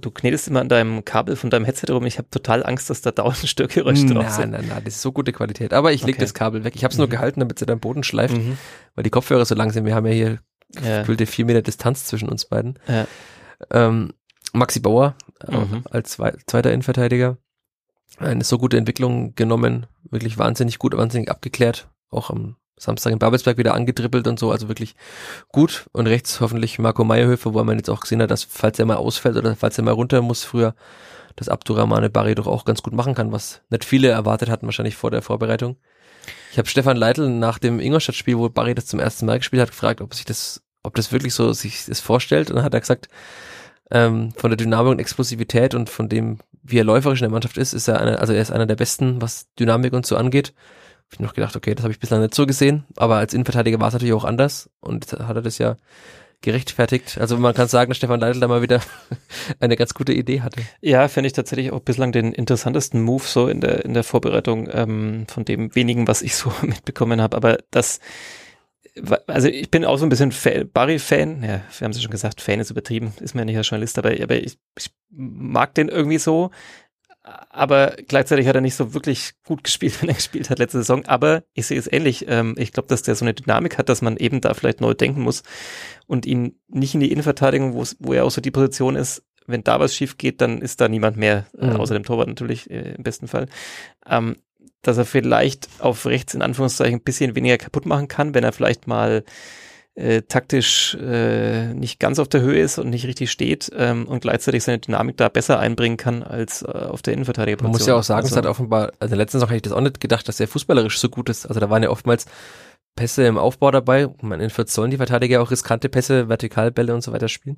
Du knetest immer an deinem Kabel von deinem Headset rum. Ich habe total Angst, dass da dauernd Störgeräusche drauf Nein, sind. nein, nein, das ist so gute Qualität. Aber ich leg Okay. das Kabel weg. Ich habe es nur Mhm. gehalten, damit es am Boden schleift, Mhm. weil die Kopfhörer so lang sind. Wir haben ja hier Ja. gefühlte vier Meter Distanz zwischen uns beiden. Ja. Ähm, Maxi Bauer äh, Mhm. als zwei, zweiter Innenverteidiger. Eine so gute Entwicklung genommen, wirklich wahnsinnig gut, wahnsinnig abgeklärt. Auch am Samstag in Babelsberg wieder angedribbelt und so, also wirklich gut. Und rechts hoffentlich Marco Meyerhöfer, wo man jetzt auch gesehen hat, dass falls er mal ausfällt oder falls er mal runter muss früher, dass Abdurrahmane Barry doch auch ganz gut machen kann, was nicht viele erwartet hatten wahrscheinlich vor der Vorbereitung. Ich habe Stefan Leitl nach dem Ingolstadt-Spiel, wo Barry das zum ersten Mal gespielt hat, gefragt, ob sich das, ob das wirklich so sich das vorstellt. Und dann hat er gesagt, ähm, von der Dynamik und Explosivität und von dem, wie er läuferisch in der Mannschaft ist, ist er einer, also er ist einer der besten, was Dynamik und so angeht. Hab ich noch gedacht, okay, das habe ich bislang nicht so gesehen, aber als Innenverteidiger war es natürlich auch anders und hat er das ja gerechtfertigt. Also man kann sagen, dass Stefan Leitl da mal wieder eine ganz gute Idee hatte. Ja, finde ich tatsächlich auch bislang den interessantesten Move so in der, in der Vorbereitung ähm, von dem wenigen, was ich so mitbekommen habe. Aber das, also ich bin auch so ein bisschen Fa- Barry-Fan. Ja, wir haben es ja schon gesagt, Fan ist übertrieben, ist mir ja nicht als Journalist, aber, aber ich, ich mag den irgendwie so. Aber gleichzeitig hat er nicht so wirklich gut gespielt, wenn er gespielt hat letzte Saison. Aber ich sehe es ähnlich. Ähm, ich glaube, dass der so eine Dynamik hat, dass man eben da vielleicht neu denken muss und ihn nicht in die Innenverteidigung, wo er auch so die Position ist, wenn da was schief geht, dann ist da niemand mehr, äh, Mhm. außer dem Torwart natürlich äh, im besten Fall. Ähm, dass er vielleicht auf rechts in Anführungszeichen ein bisschen weniger kaputt machen kann, wenn er vielleicht mal äh, taktisch äh, nicht ganz auf der Höhe ist und nicht richtig steht ähm, und gleichzeitig seine Dynamik da besser einbringen kann als äh, auf der Innenverteidigerposition. Man muss ja auch sagen, es Also, hat offenbar, also letzten Saison hätte ich das auch nicht gedacht, dass er fußballerisch so gut ist. Also da waren ja oftmals Pässe im Aufbau dabei. Meine, in Fürth sollen die Verteidiger auch riskante Pässe, Vertikalbälle und so weiter spielen.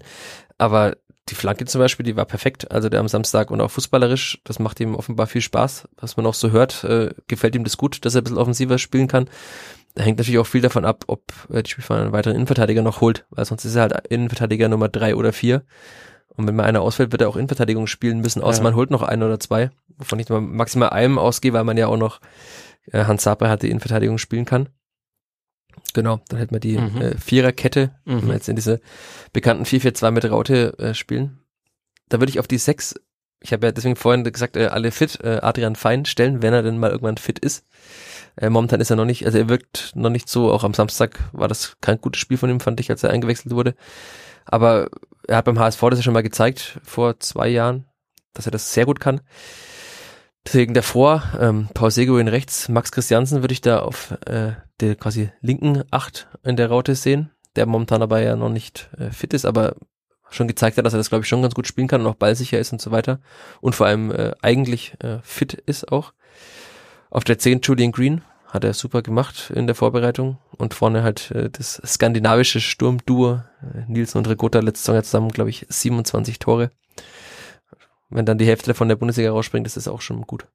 Aber die Flanke zum Beispiel, die war perfekt. Also der am Samstag und auch fußballerisch, das macht ihm offenbar viel Spaß. Was man auch so hört, äh, gefällt ihm das gut, dass er ein bisschen offensiver spielen kann. Da hängt natürlich auch viel davon ab, ob äh, die Spielverein einen weiteren Innenverteidiger noch holt, weil sonst ist er halt Innenverteidiger Nummer drei oder vier. Und wenn mal einer ausfällt, wird er auch Innenverteidigung spielen müssen, außer Ja. man holt noch einen oder zwei, wovon ich mal maximal einem ausgehe, weil man ja auch noch äh, Hans Saper hat, die Innenverteidigung spielen kann. Genau, dann hätten wir die Mhm. äh, Viererkette, wenn Mhm. wir jetzt in diese bekannten 4-4-2 mit Raute äh, spielen. Da würde ich auf die sechs, ich habe ja deswegen vorhin gesagt, äh, alle fit, äh, Adrian Fein stellen, wenn er denn mal irgendwann fit ist. Äh, momentan ist er noch nicht, also er wirkt noch nicht so, auch am Samstag war das kein gutes Spiel von ihm, fand ich, als er eingewechselt wurde. Aber er hat beim HSV das ja schon mal gezeigt, vor zwei Jahren, dass er das sehr gut kann. Deswegen davor, ähm, Paul Seguin rechts, Max Christiansen würde ich da auf äh, der quasi linken Acht in der Raute sehen, der momentan aber ja noch nicht äh, fit ist, aber schon gezeigt hat, dass er das, glaube ich, schon ganz gut spielen kann und auch ballsicher ist und so weiter. Und vor allem äh, eigentlich äh, fit ist auch. Auf der 10 Julian Green hat er super gemacht in der Vorbereitung und vorne halt äh, das skandinavische Sturmduo äh, Nielsen und Regota letzte Saison ja zusammen, glaube ich, 27 Tore. Wenn dann die Hälfte von der Bundesliga rausspringt, ist das auch schon gut.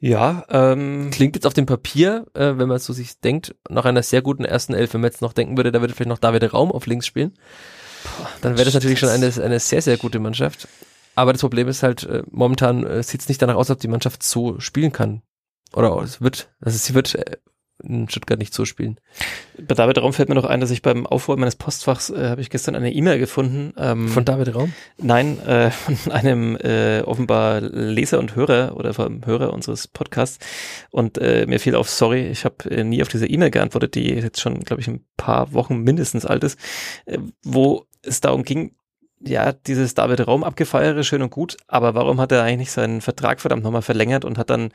Ja, ähm, Klingt jetzt auf dem Papier, äh, wenn man so sich denkt, nach einer sehr guten ersten Elf, wenn man jetzt noch denken würde, da würde vielleicht noch David Raum auf links spielen, dann wäre das natürlich schon eine, eine sehr, sehr gute Mannschaft. Aber das Problem ist halt, äh, momentan äh, sieht es nicht danach aus, ob die Mannschaft so spielen kann. Oder es wird, also sie wird äh, in Stuttgart nicht so spielen. bei David Raum fällt mir noch ein, dass ich beim Aufräumen meines Postfachs äh, habe ich gestern eine E-Mail gefunden. Ähm, Von David Raum? Nein, äh, von einem äh, offenbar Leser und Hörer oder vom Hörer unseres Podcasts. Und äh, mir fiel auf, sorry, ich habe äh, nie auf diese E-Mail geantwortet, die jetzt schon, glaube ich, ein paar Wochen mindestens alt ist, äh, wo es darum ging, ja, dieses David Raum abgefeiere, schön und gut, aber warum hat er eigentlich nicht seinen Vertrag verdammt nochmal verlängert und hat dann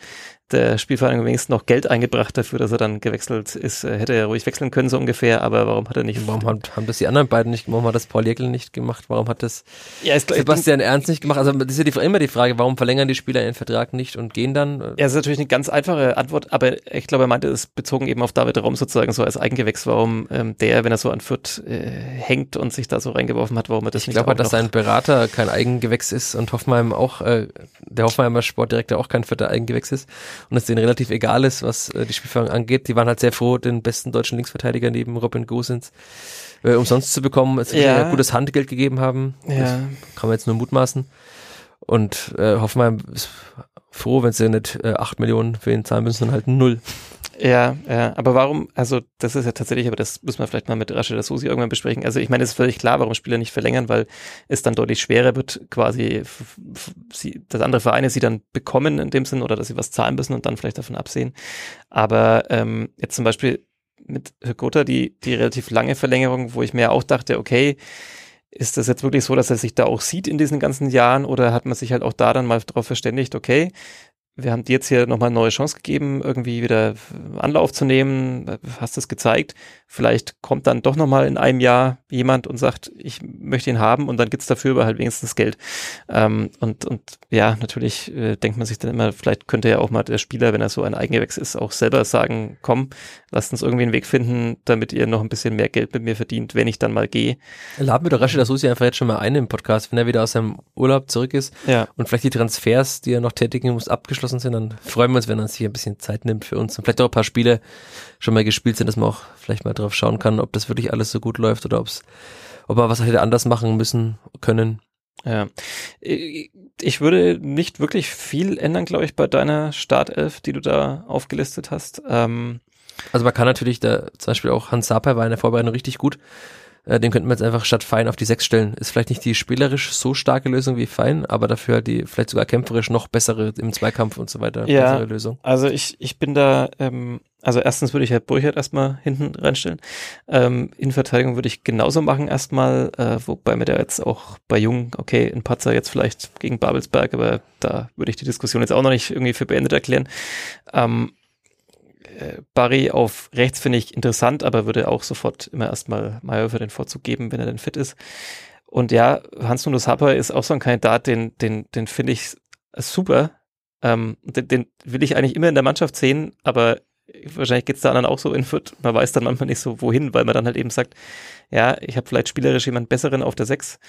der Spielvereinigung wenigstens noch Geld eingebracht dafür, dass er dann gewechselt ist? Hätte er ruhig wechseln können, so ungefähr, aber warum hat er nicht. Warum haben, haben das die anderen beiden nicht gemacht? Warum hat das Paul Jäckel nicht gemacht? Warum hat das ja, ist, Sebastian Ernst nicht gemacht? Also, das ist ja die, immer die Frage, warum verlängern die Spieler ihren Vertrag nicht und gehen dann? Ja, das ist natürlich eine ganz einfache Antwort, aber ich glaube, er meinte es bezogen eben auf David Raum sozusagen so als Eigengewächs, warum ähm, der, wenn er so an Fürth äh, hängt und sich da so reingeworfen hat, warum er das ich nicht glaube, auch dass sein Berater kein Eigengewächs ist und Hoffenheim auch, äh, der Hoffenheimer Sportdirektor auch kein vierter Eigengewächs ist und es denen relativ egal ist, was äh, die Spielführung angeht. Die waren halt sehr froh, den besten deutschen Linksverteidiger neben Robin Gosens äh, umsonst zu bekommen, als sie Ja. ja. gutes Handgeld gegeben haben. Ja. Das kann man jetzt nur mutmaßen. Und äh, Hoffenheim ist froh, wenn sie nicht äh, 8 Millionen für ihn zahlen müssen, sondern halt null. Ja, ja, aber warum, also das ist ja tatsächlich, aber das müssen wir vielleicht mal mit Rashid Susi irgendwann besprechen. Also ich meine, es ist völlig klar, warum Spieler nicht verlängern, weil es dann deutlich schwerer wird, quasi sie, dass andere Vereine sie dann bekommen in dem Sinn oder dass sie was zahlen müssen und dann vielleicht davon absehen. Aber ähm, jetzt zum Beispiel mit Hygota die, die relativ lange Verlängerung, wo ich mir auch dachte, okay, ist das jetzt wirklich so, dass er sich da auch sieht in diesen ganzen Jahren oder hat man sich halt auch da dann mal darauf verständigt, okay, wir haben dir jetzt hier nochmal eine neue Chance gegeben, irgendwie wieder Anlauf zu nehmen, hast es gezeigt. Vielleicht kommt dann doch nochmal in einem Jahr jemand und sagt, ich möchte ihn haben und dann gibt's dafür aber halt wenigstens Geld. Ähm, und, und ja, natürlich äh, denkt man sich dann immer, vielleicht könnte ja auch mal der Spieler, wenn er so ein Eigengewächs ist, auch selber sagen, komm, lasst uns irgendwie einen Weg finden, damit ihr noch ein bisschen mehr Geld mit mir verdient, wenn ich dann mal gehe. Laden wir doch Rashid Susi einfach jetzt schon mal ein im Podcast, wenn er wieder aus seinem Urlaub zurück ist Ja. und vielleicht die Transfers, die er noch tätigen muss, abgeschlossen sind, dann freuen wir uns, wenn er sich ein bisschen Zeit nimmt für uns und vielleicht auch ein paar Spiele schon mal gespielt sind, dass man auch vielleicht mal drauf schauen kann, ob das wirklich alles so gut läuft oder ob's, ob er was hätte anders machen müssen können. Ja. Ich würde nicht wirklich viel ändern, glaube ich, bei deiner Startelf, die du da aufgelistet hast. Ähm, Also man kann natürlich da zum Beispiel auch Hans Saper war in der Vorbereitung richtig gut. Äh, Den könnten wir jetzt einfach statt Fein auf die Sechs stellen. Ist vielleicht nicht die spielerisch so starke Lösung wie Fein, aber dafür halt die vielleicht sogar kämpferisch noch bessere im Zweikampf und so weiter Ja. bessere Lösung. also ich, ich bin da, ähm, also erstens würde ich halt Burchard erstmal hinten reinstellen. Ähm, in Verteidigung würde ich genauso machen erstmal, äh, wobei mir da jetzt auch bei Jung, okay, ein Patzer jetzt vielleicht gegen Babelsberg, aber da würde ich die Diskussion jetzt auch noch nicht irgendwie für beendet erklären. Ähm, äh, Barry auf rechts finde ich interessant, aber würde auch sofort immer erstmal Mayhofer den Vorzug geben, wenn er denn fit ist. Und ja, Hans-Nunus Happer ist auch so ein Kandidat, den, den, den finde ich super. Ähm, den, den will ich eigentlich immer in der Mannschaft sehen, aber wahrscheinlich geht's da anderen auch so in Fürth. Man weiß dann manchmal nicht so, wohin, weil man dann halt eben sagt, ja, ich habe vielleicht spielerisch jemand Besseren auf der 6.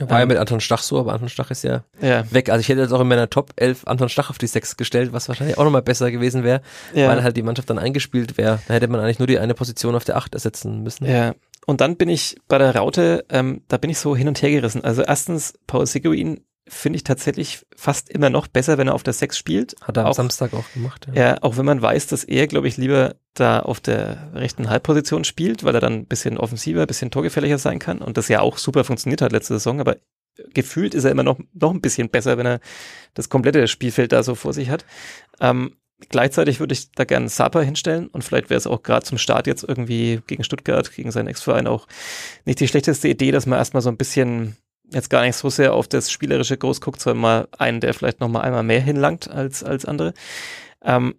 War ja Ähm, mit Anton Stach so, aber Anton Stach ist ja Ja, weg. Also ich hätte jetzt auch in meiner Top 11 Anton Stach auf die 6 gestellt, was wahrscheinlich auch nochmal besser gewesen wäre, ja. weil halt die Mannschaft dann eingespielt wäre. Da hätte man eigentlich nur die eine Position auf der 8 ersetzen müssen. Ja, und dann bin ich bei der Raute, ähm, da bin ich so hin und her gerissen. Also erstens, Paul Seguin finde ich tatsächlich fast immer noch besser, wenn er auf der 6 spielt. Hat er am Auch- Samstag auch gemacht. Ja, auch wenn man weiß, dass er, glaube ich, lieber da auf der rechten Halbposition spielt, weil er dann ein bisschen offensiver, ein bisschen torgefährlicher sein kann und das ja auch super funktioniert hat letzte Saison, aber gefühlt ist er immer noch, noch ein bisschen besser, wenn er das komplette Spielfeld da so vor sich hat. Ähm, gleichzeitig würde ich da gerne Sapa hinstellen und vielleicht wäre es auch gerade zum Start jetzt irgendwie gegen Stuttgart, gegen seinen Ex-Verein auch nicht die schlechteste Idee, dass man erstmal so ein bisschen jetzt gar nicht so sehr auf das Spielerische groß guckt, sondern mal einen, der vielleicht noch mal einmal mehr hinlangt als, als andere. Ähm,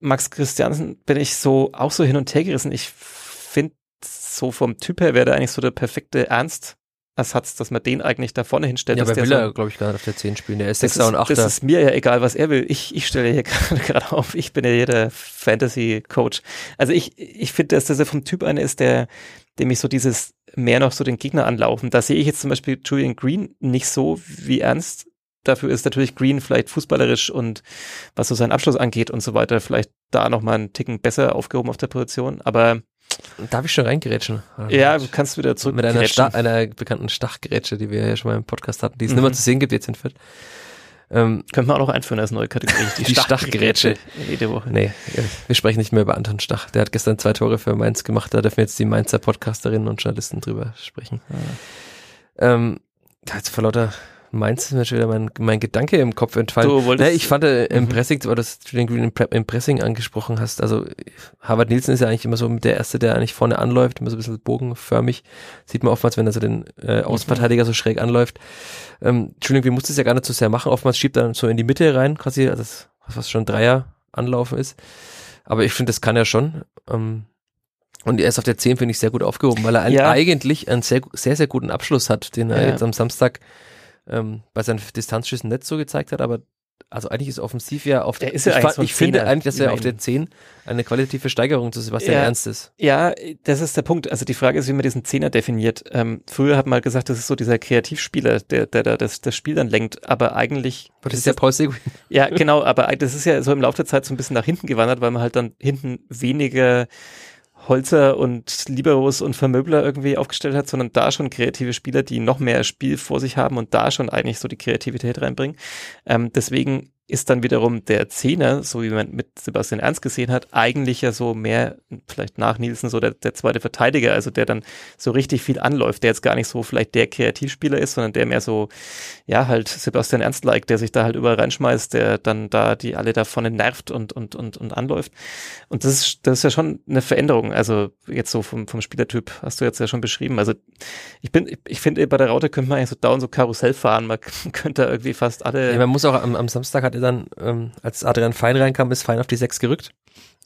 Max Christiansen bin ich so auch so hin und her gerissen. Ich finde, so vom Typ her wäre der eigentlich so der perfekte Ernst-Ersatz, dass man den eigentlich da vorne hinstellt. Ja, aber der will so, er, glaube ich, gar nicht auf der 10 spielen. Der ist das 6er und ist, 8er. das ist mir ja egal, was er will. Ich, ich stelle hier gerade gerade auf. Ich bin ja hier der Fantasy-Coach. Also ich, ich finde, dass er vom Typ einer ist, der, dem ich so dieses mehr noch so den Gegner anlaufen. Da sehe ich jetzt zum Beispiel Julian Green nicht so wie Ernst. Dafür ist natürlich Green vielleicht fußballerisch und was so seinen Abschluss angeht und so weiter, vielleicht da nochmal einen Ticken besser aufgehoben auf der Position. Aber Darf ich schon reingerätschen? ja, du kannst wieder zurück. Mit einer. Sta einer bekannten Stachgerätsche, die wir ja schon mal im Podcast hatten, die es Mhm. nicht mehr zu sehen gibt jetzt in Fürth. Ähm, Könnte man auch noch einführen als neue Kategorie. Die, Die Stachgrätsche. Jede Woche. nee, wir sprechen nicht mehr über Anton Stach. Der hat gestern zwei Tore für Mainz gemacht, da dürfen jetzt die Mainzer Podcasterinnen und Journalisten drüber sprechen. Ähm, ja, jetzt vor lauter meinst, ist mir schon wieder mein, mein Gedanke im Kopf entfallen. Du wolltest- nee, ich fand äh, im Mhm. Pressing, weil du Julian Green im, Pre im Pressing angesprochen hast, also Harvard Nielsen ist ja eigentlich immer so der Erste, der eigentlich vorne anläuft, immer so ein bisschen bogenförmig. Sieht man oftmals, wenn er so den äh, Außenverteidiger so schräg anläuft. Ähm, Julian Green muss das ja gar nicht so sehr machen. Oftmals schiebt er dann so in die Mitte rein, quasi, also das, was schon Dreier anlaufen ist. Aber ich finde, das kann er schon. Ähm, und er ist auf der 10, finde ich, sehr gut aufgehoben, weil er Ja. eigentlich einen sehr, sehr, sehr guten Abschluss hat, den er Ja. jetzt am Samstag ähm, bei seinen Distanzschüssen nicht so gezeigt hat, aber also eigentlich ist offensiv ja auf Er der, ist ja ich, eigentlich fa- so ein ich finde eigentlich, dass er auf der ihn- 10 eine qualitative Steigerung zu Sebastian Ja. Ernst ist. Ja, das ist der Punkt. Also die Frage ist, wie man diesen Zehner definiert. Ähm, früher hat man halt gesagt, das ist so dieser Kreativspieler, der, der, der das, das Spiel dann lenkt, aber eigentlich Aber das ist ja Paul Seguin. Ja, genau, aber das ist ja so im Laufe der Zeit so ein bisschen nach hinten gewandert, weil man halt dann hinten weniger Holzer und Liberos und Vermöbler irgendwie aufgestellt hat, sondern da schon kreative Spieler, die noch mehr Spiel vor sich haben und da schon eigentlich so die Kreativität reinbringen. Ähm, deswegen ist dann wiederum der Zehner, so wie man mit Sebastian Ernst gesehen hat, eigentlich ja so mehr, vielleicht nach Nielsen, so der, der zweite Verteidiger, also der dann so richtig viel anläuft, der jetzt gar nicht so vielleicht der Kreativspieler ist, sondern der mehr so, ja, halt Sebastian Ernst-like, der sich da halt überall reinschmeißt, der dann da die alle da vorne nervt und, und, und, und anläuft. Und das ist, das ist ja schon eine Veränderung. Also jetzt so vom, vom Spielertyp hast du jetzt ja schon beschrieben. Also ich bin, ich, finde, bei der Raute könnte man eigentlich so dauernd so Karussell fahren. Man könnte irgendwie fast alle. Ja, man muss auch am, am Samstag hat er dann, ähm, als Adrian Fein reinkam, ist Fein auf die 6 gerückt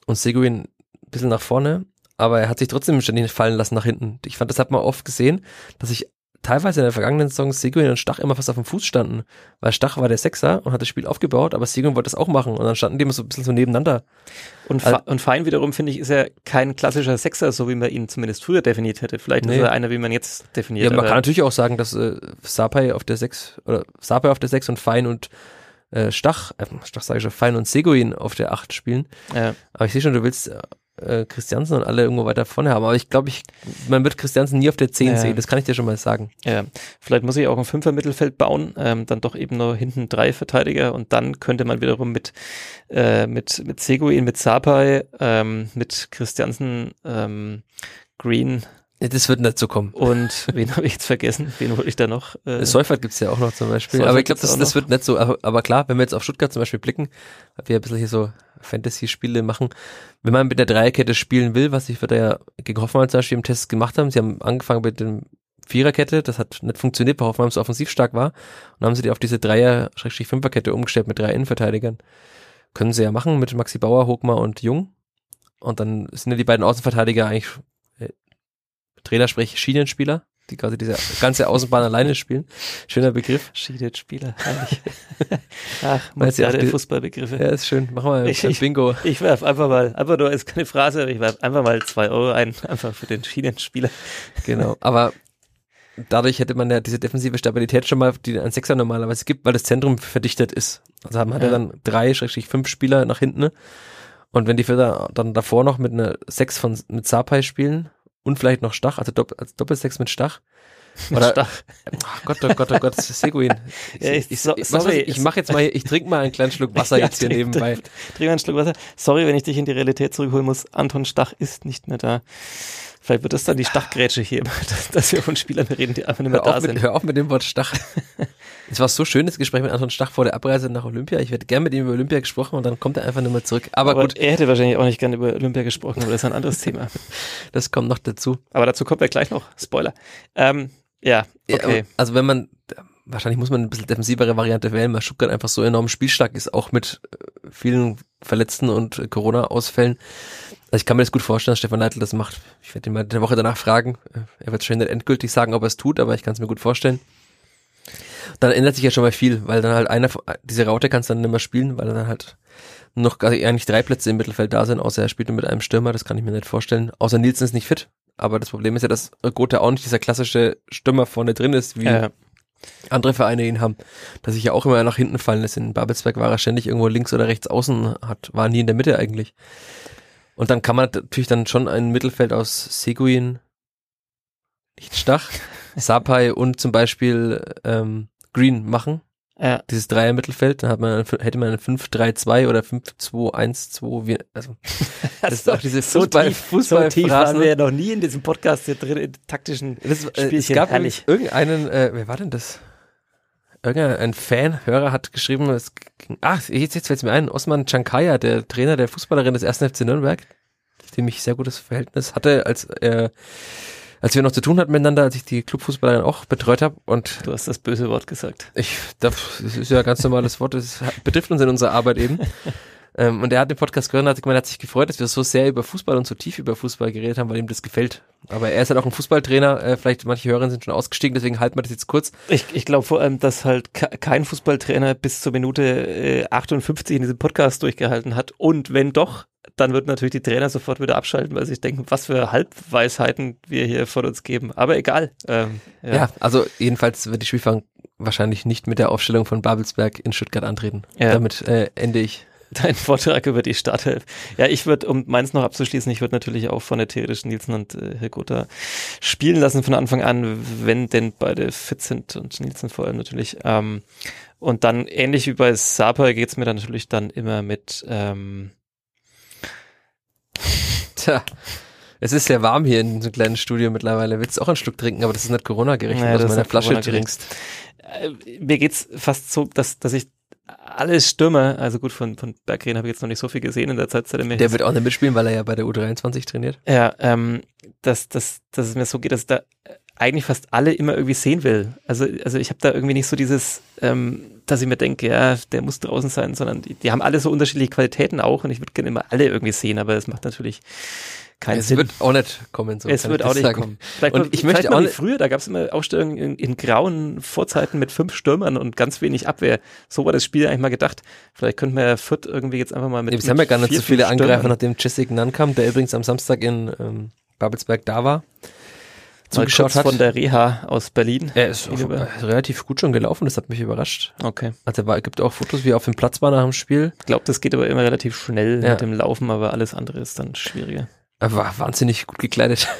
und Seguin ein bisschen nach vorne, aber er hat sich trotzdem ständig fallen lassen nach hinten. Ich fand, das hat man oft gesehen, dass ich teilweise in der vergangenen Saison Seguin und Stach immer fast auf dem Fuß standen, weil Stach war der Sechser und hat das Spiel aufgebaut, aber Seguin wollte das auch machen und dann standen die immer so ein bisschen so nebeneinander. Und, Also- und Fein wiederum, finde ich, ist er kein klassischer Sechser, so wie man ihn zumindest früher definiert hätte. Vielleicht Nee. ist er einer, wie man jetzt definiert. Ja, man kann natürlich auch sagen, dass äh, Sapai auf der 6 oder Sapai auf der 6 und Fein und äh, Stach, äh, Stach sage ich schon, Fein und Seguin auf der 8 spielen. ja. Aber ich sehe schon, du willst äh, Christiansen und alle irgendwo weiter vorne haben. Aber ich glaube, ich, man wird Christiansen nie auf der 10 Ja. sehen. Das kann ich dir schon mal sagen. Ja, vielleicht muss ich auch ein Fünfer-Mittelfeld bauen, ähm, dann doch eben nur hinten drei Verteidiger und dann könnte man wiederum mit, äh, mit, mit Seguin, mit Sapai, ähm, mit Christiansen, ähm, Green Das wird nicht so kommen. und wen habe ich jetzt vergessen? Wen wollte ich da noch? Äh, Seufert gibt's ja auch noch zum Beispiel. Seufert aber ich glaube, das, das wird nicht so. Aber, aber klar, wenn wir jetzt auf Stuttgart zum Beispiel blicken, weil wir ein bisschen hier so Fantasy-Spiele machen, wenn man mit der Dreierkette spielen will, was ich wir da ja gegen Hoffenheim zum Beispiel im Test gemacht haben, sie haben angefangen mit dem Viererkette, das hat nicht funktioniert, weil Hoffenheim so offensiv stark war. Und dann haben sie die auf diese Dreier-Fünferkette umgestellt mit drei Innenverteidigern. Können sie ja machen mit Maxi Bauer, Hochmar und Jung. Und dann sind ja die beiden Außenverteidiger eigentlich äh, Trainer sprich Schienenspieler, die quasi diese ganze Außenbahn alleine spielen. Schöner Begriff. Cheated Spieler, herrlich. Ach, moderne Fußballbegriffe. Ja, ist schön. Machen wir Ich- ein Bingo. Ich werf einfach mal, einfach nur ist keine Phrase, aber ich werf einfach mal zwei Euro ein, einfach für den Schienenspieler. Genau. Aber dadurch hätte man ja diese defensive Stabilität schon mal, die ein Sechser normalerweise gibt, weil das Zentrum verdichtet ist. Also haben hat er Ja. dann drei, schrägstrich fünf Spieler nach hinten. Und wenn die Vierter dann davor noch mit einer Sechs von mit Sapai spielen und vielleicht noch Stach, also Dopp, als Doppelsechs mit Stach. Oder, Stach. ach Gott, oh Gott, oh Gott, das ist Seguin. Ich, Ja, ich- ich, so- ich, sorry, ich, mache jetzt mal, ich trinke mal einen kleinen Schluck Wasser Ja, jetzt hier trink- nebenbei. Trink, trink mal einen Schluck Wasser. Sorry, wenn ich dich in die Realität zurückholen muss. Anton Stach ist nicht mehr da. Vielleicht wird das dann die Stachgrätsche hier, dass, dass wir von Spielern reden, die einfach nicht mehr Hör da mit, sind. hör auf mit dem Wort Stach. es war so schön, das Gespräch mit Anton Stach vor der Abreise nach Olympia. Ich hätte gern mit ihm über Olympia gesprochen und dann kommt er einfach nicht mehr zurück. Aber, Aber gut, er hätte wahrscheinlich auch nicht gerne über Olympia gesprochen, aber das ist ein anderes Thema. das kommt noch dazu. Aber dazu kommt er gleich noch. Spoiler. Ähm, ja, okay. also wenn man, wahrscheinlich muss man ein bisschen defensivere Variante wählen, weil Stuttgart einfach so enorm spielstark ist, auch mit äh, vielen Verletzten und äh, Corona-Ausfällen. Also ich kann mir das gut vorstellen, dass Stefan Leitl das macht. Ich werde ihn mal der Woche danach fragen. Äh, Er wird schon nicht endgültig sagen, ob er es tut, aber ich kann es mir gut vorstellen. Dann ändert sich ja schon mal viel, weil dann halt einer, diese Raute kannst du dann nicht mehr spielen, weil dann halt noch gar eigentlich drei Plätze im Mittelfeld da sind, außer er spielt nur mit einem Stürmer, das kann ich mir nicht vorstellen. Außer Nielsen ist nicht fit. Aber das Problem ist ja, dass Gotha auch nicht dieser klassische Stürmer vorne drin ist, wie Äh, andere Vereine ihn haben, dass sich ja auch immer nach hinten fallen lässt. In Babelsberg war er ständig irgendwo links oder rechts außen, hat, war nie in der Mitte eigentlich. Und dann kann man natürlich dann schon ein Mittelfeld aus Seguin, nicht Stach, Sapai und zum Beispiel ähm, Green machen. Ja. Dieses Dreier-Mittelfeld, dann hat man, hätte man ein 5-3-2 oder 5-2-1-2, wie- also das ist auch diese so Fußball, tief, so tief waren wir ja noch nie in diesem Podcast hier drin, in taktischen Das, äh, es Spielchen. gab herrlich. irgendeinen, äh, wer war denn das? irgendein Fan, Hörer hat geschrieben, es ging, ach, jetzt, jetzt fällt es mir ein, Osman Chankaya, der Trainer der Fußballerin des 1. FC Nürnberg, mit dem ich sehr gutes Verhältnis hatte, als er als wir noch zu tun hatten miteinander, als ich die Clubfußballerin auch betreut habe und Du hast das böse Wort gesagt. ich, das ist ja ein ganz normales Wort, das betrifft uns in unserer Arbeit eben. ähm, und er hat den Podcast gehört und hat gemeint, hat sich gefreut, dass wir so sehr über Fußball und so tief über Fußball geredet haben, weil ihm das gefällt. Aber er ist halt auch ein Fußballtrainer, äh, vielleicht manche Hörerinnen sind schon ausgestiegen, deswegen halten wir das jetzt kurz. Ich, ich glaube vor allem, dass halt ke- kein Fußballtrainer bis zur Minute äh, 58 in diesem Podcast durchgehalten hat. Und wenn doch, dann wird natürlich die Trainer sofort wieder abschalten, weil sie sich denken, was für Halbweisheiten wir hier von uns geben. Aber egal. Ähm, Ja. ja. also jedenfalls wird die Spielfang wahrscheinlich nicht mit der Aufstellung von Babelsberg in Stuttgart antreten. Ja. Damit äh, ende ich. Dein Vortrag über die Startelf. Ja, ich würde, um meins noch abzuschließen, ich würde natürlich auch von der theoretischen Nielsen und äh, Hilgota spielen lassen von Anfang an, wenn denn beide fit sind und Nielsen vor allem natürlich. Ähm, und dann ähnlich wie bei Sapa geht's mir dann natürlich dann immer mit ähm, Tja, es ist sehr warm hier in so einem kleinen Studio mittlerweile. Willst du auch einen Schluck trinken, aber das ist nicht Corona-gerecht, Naja, was das du ist nicht Flasche trinkst. äh, mir geht's fast so, dass, dass ich alle Stürmer, also gut, von, von Berggren habe ich jetzt noch nicht so viel gesehen in der Zeit, er mir Der wird auch nicht mitspielen, weil er ja bei der U23 trainiert. Ja, ähm, dass, dass, dass es mir so geht, dass da eigentlich fast alle immer irgendwie sehen will. Also, also ich habe da irgendwie nicht so dieses, ähm, dass ich mir denke, ja, der muss draußen sein, sondern die, die haben alle so unterschiedliche Qualitäten auch und ich würde gerne immer alle irgendwie sehen, aber es macht natürlich keinen Es Sinn. wird auch nicht kommen. So es wird auch das nicht sagen. kommen. Vielleicht Und mal, ich möchte auch nicht- früher, da gab es immer Ausstellungen in, in grauen Vorzeiten mit fünf Stürmern und ganz wenig Abwehr. So war das Spiel eigentlich mal gedacht. Vielleicht könnten wir Fürth irgendwie jetzt einfach mal mit. Es mit haben ja gar nicht so viele Angreifer, nachdem Jessic Nunn kam, der übrigens am Samstag in ähm, Babelsberg da war, zugeschaut hat. von der Reha aus Berlin. er ist relativ gut schon gelaufen, das hat mich überrascht. Okay. Also er gibt auch Fotos, wie er auf dem Platz war nach dem Spiel. Ich glaube, das geht aber immer relativ schnell Ja. mit dem Laufen, aber alles andere ist dann schwieriger. Er war wahnsinnig gut gekleidet.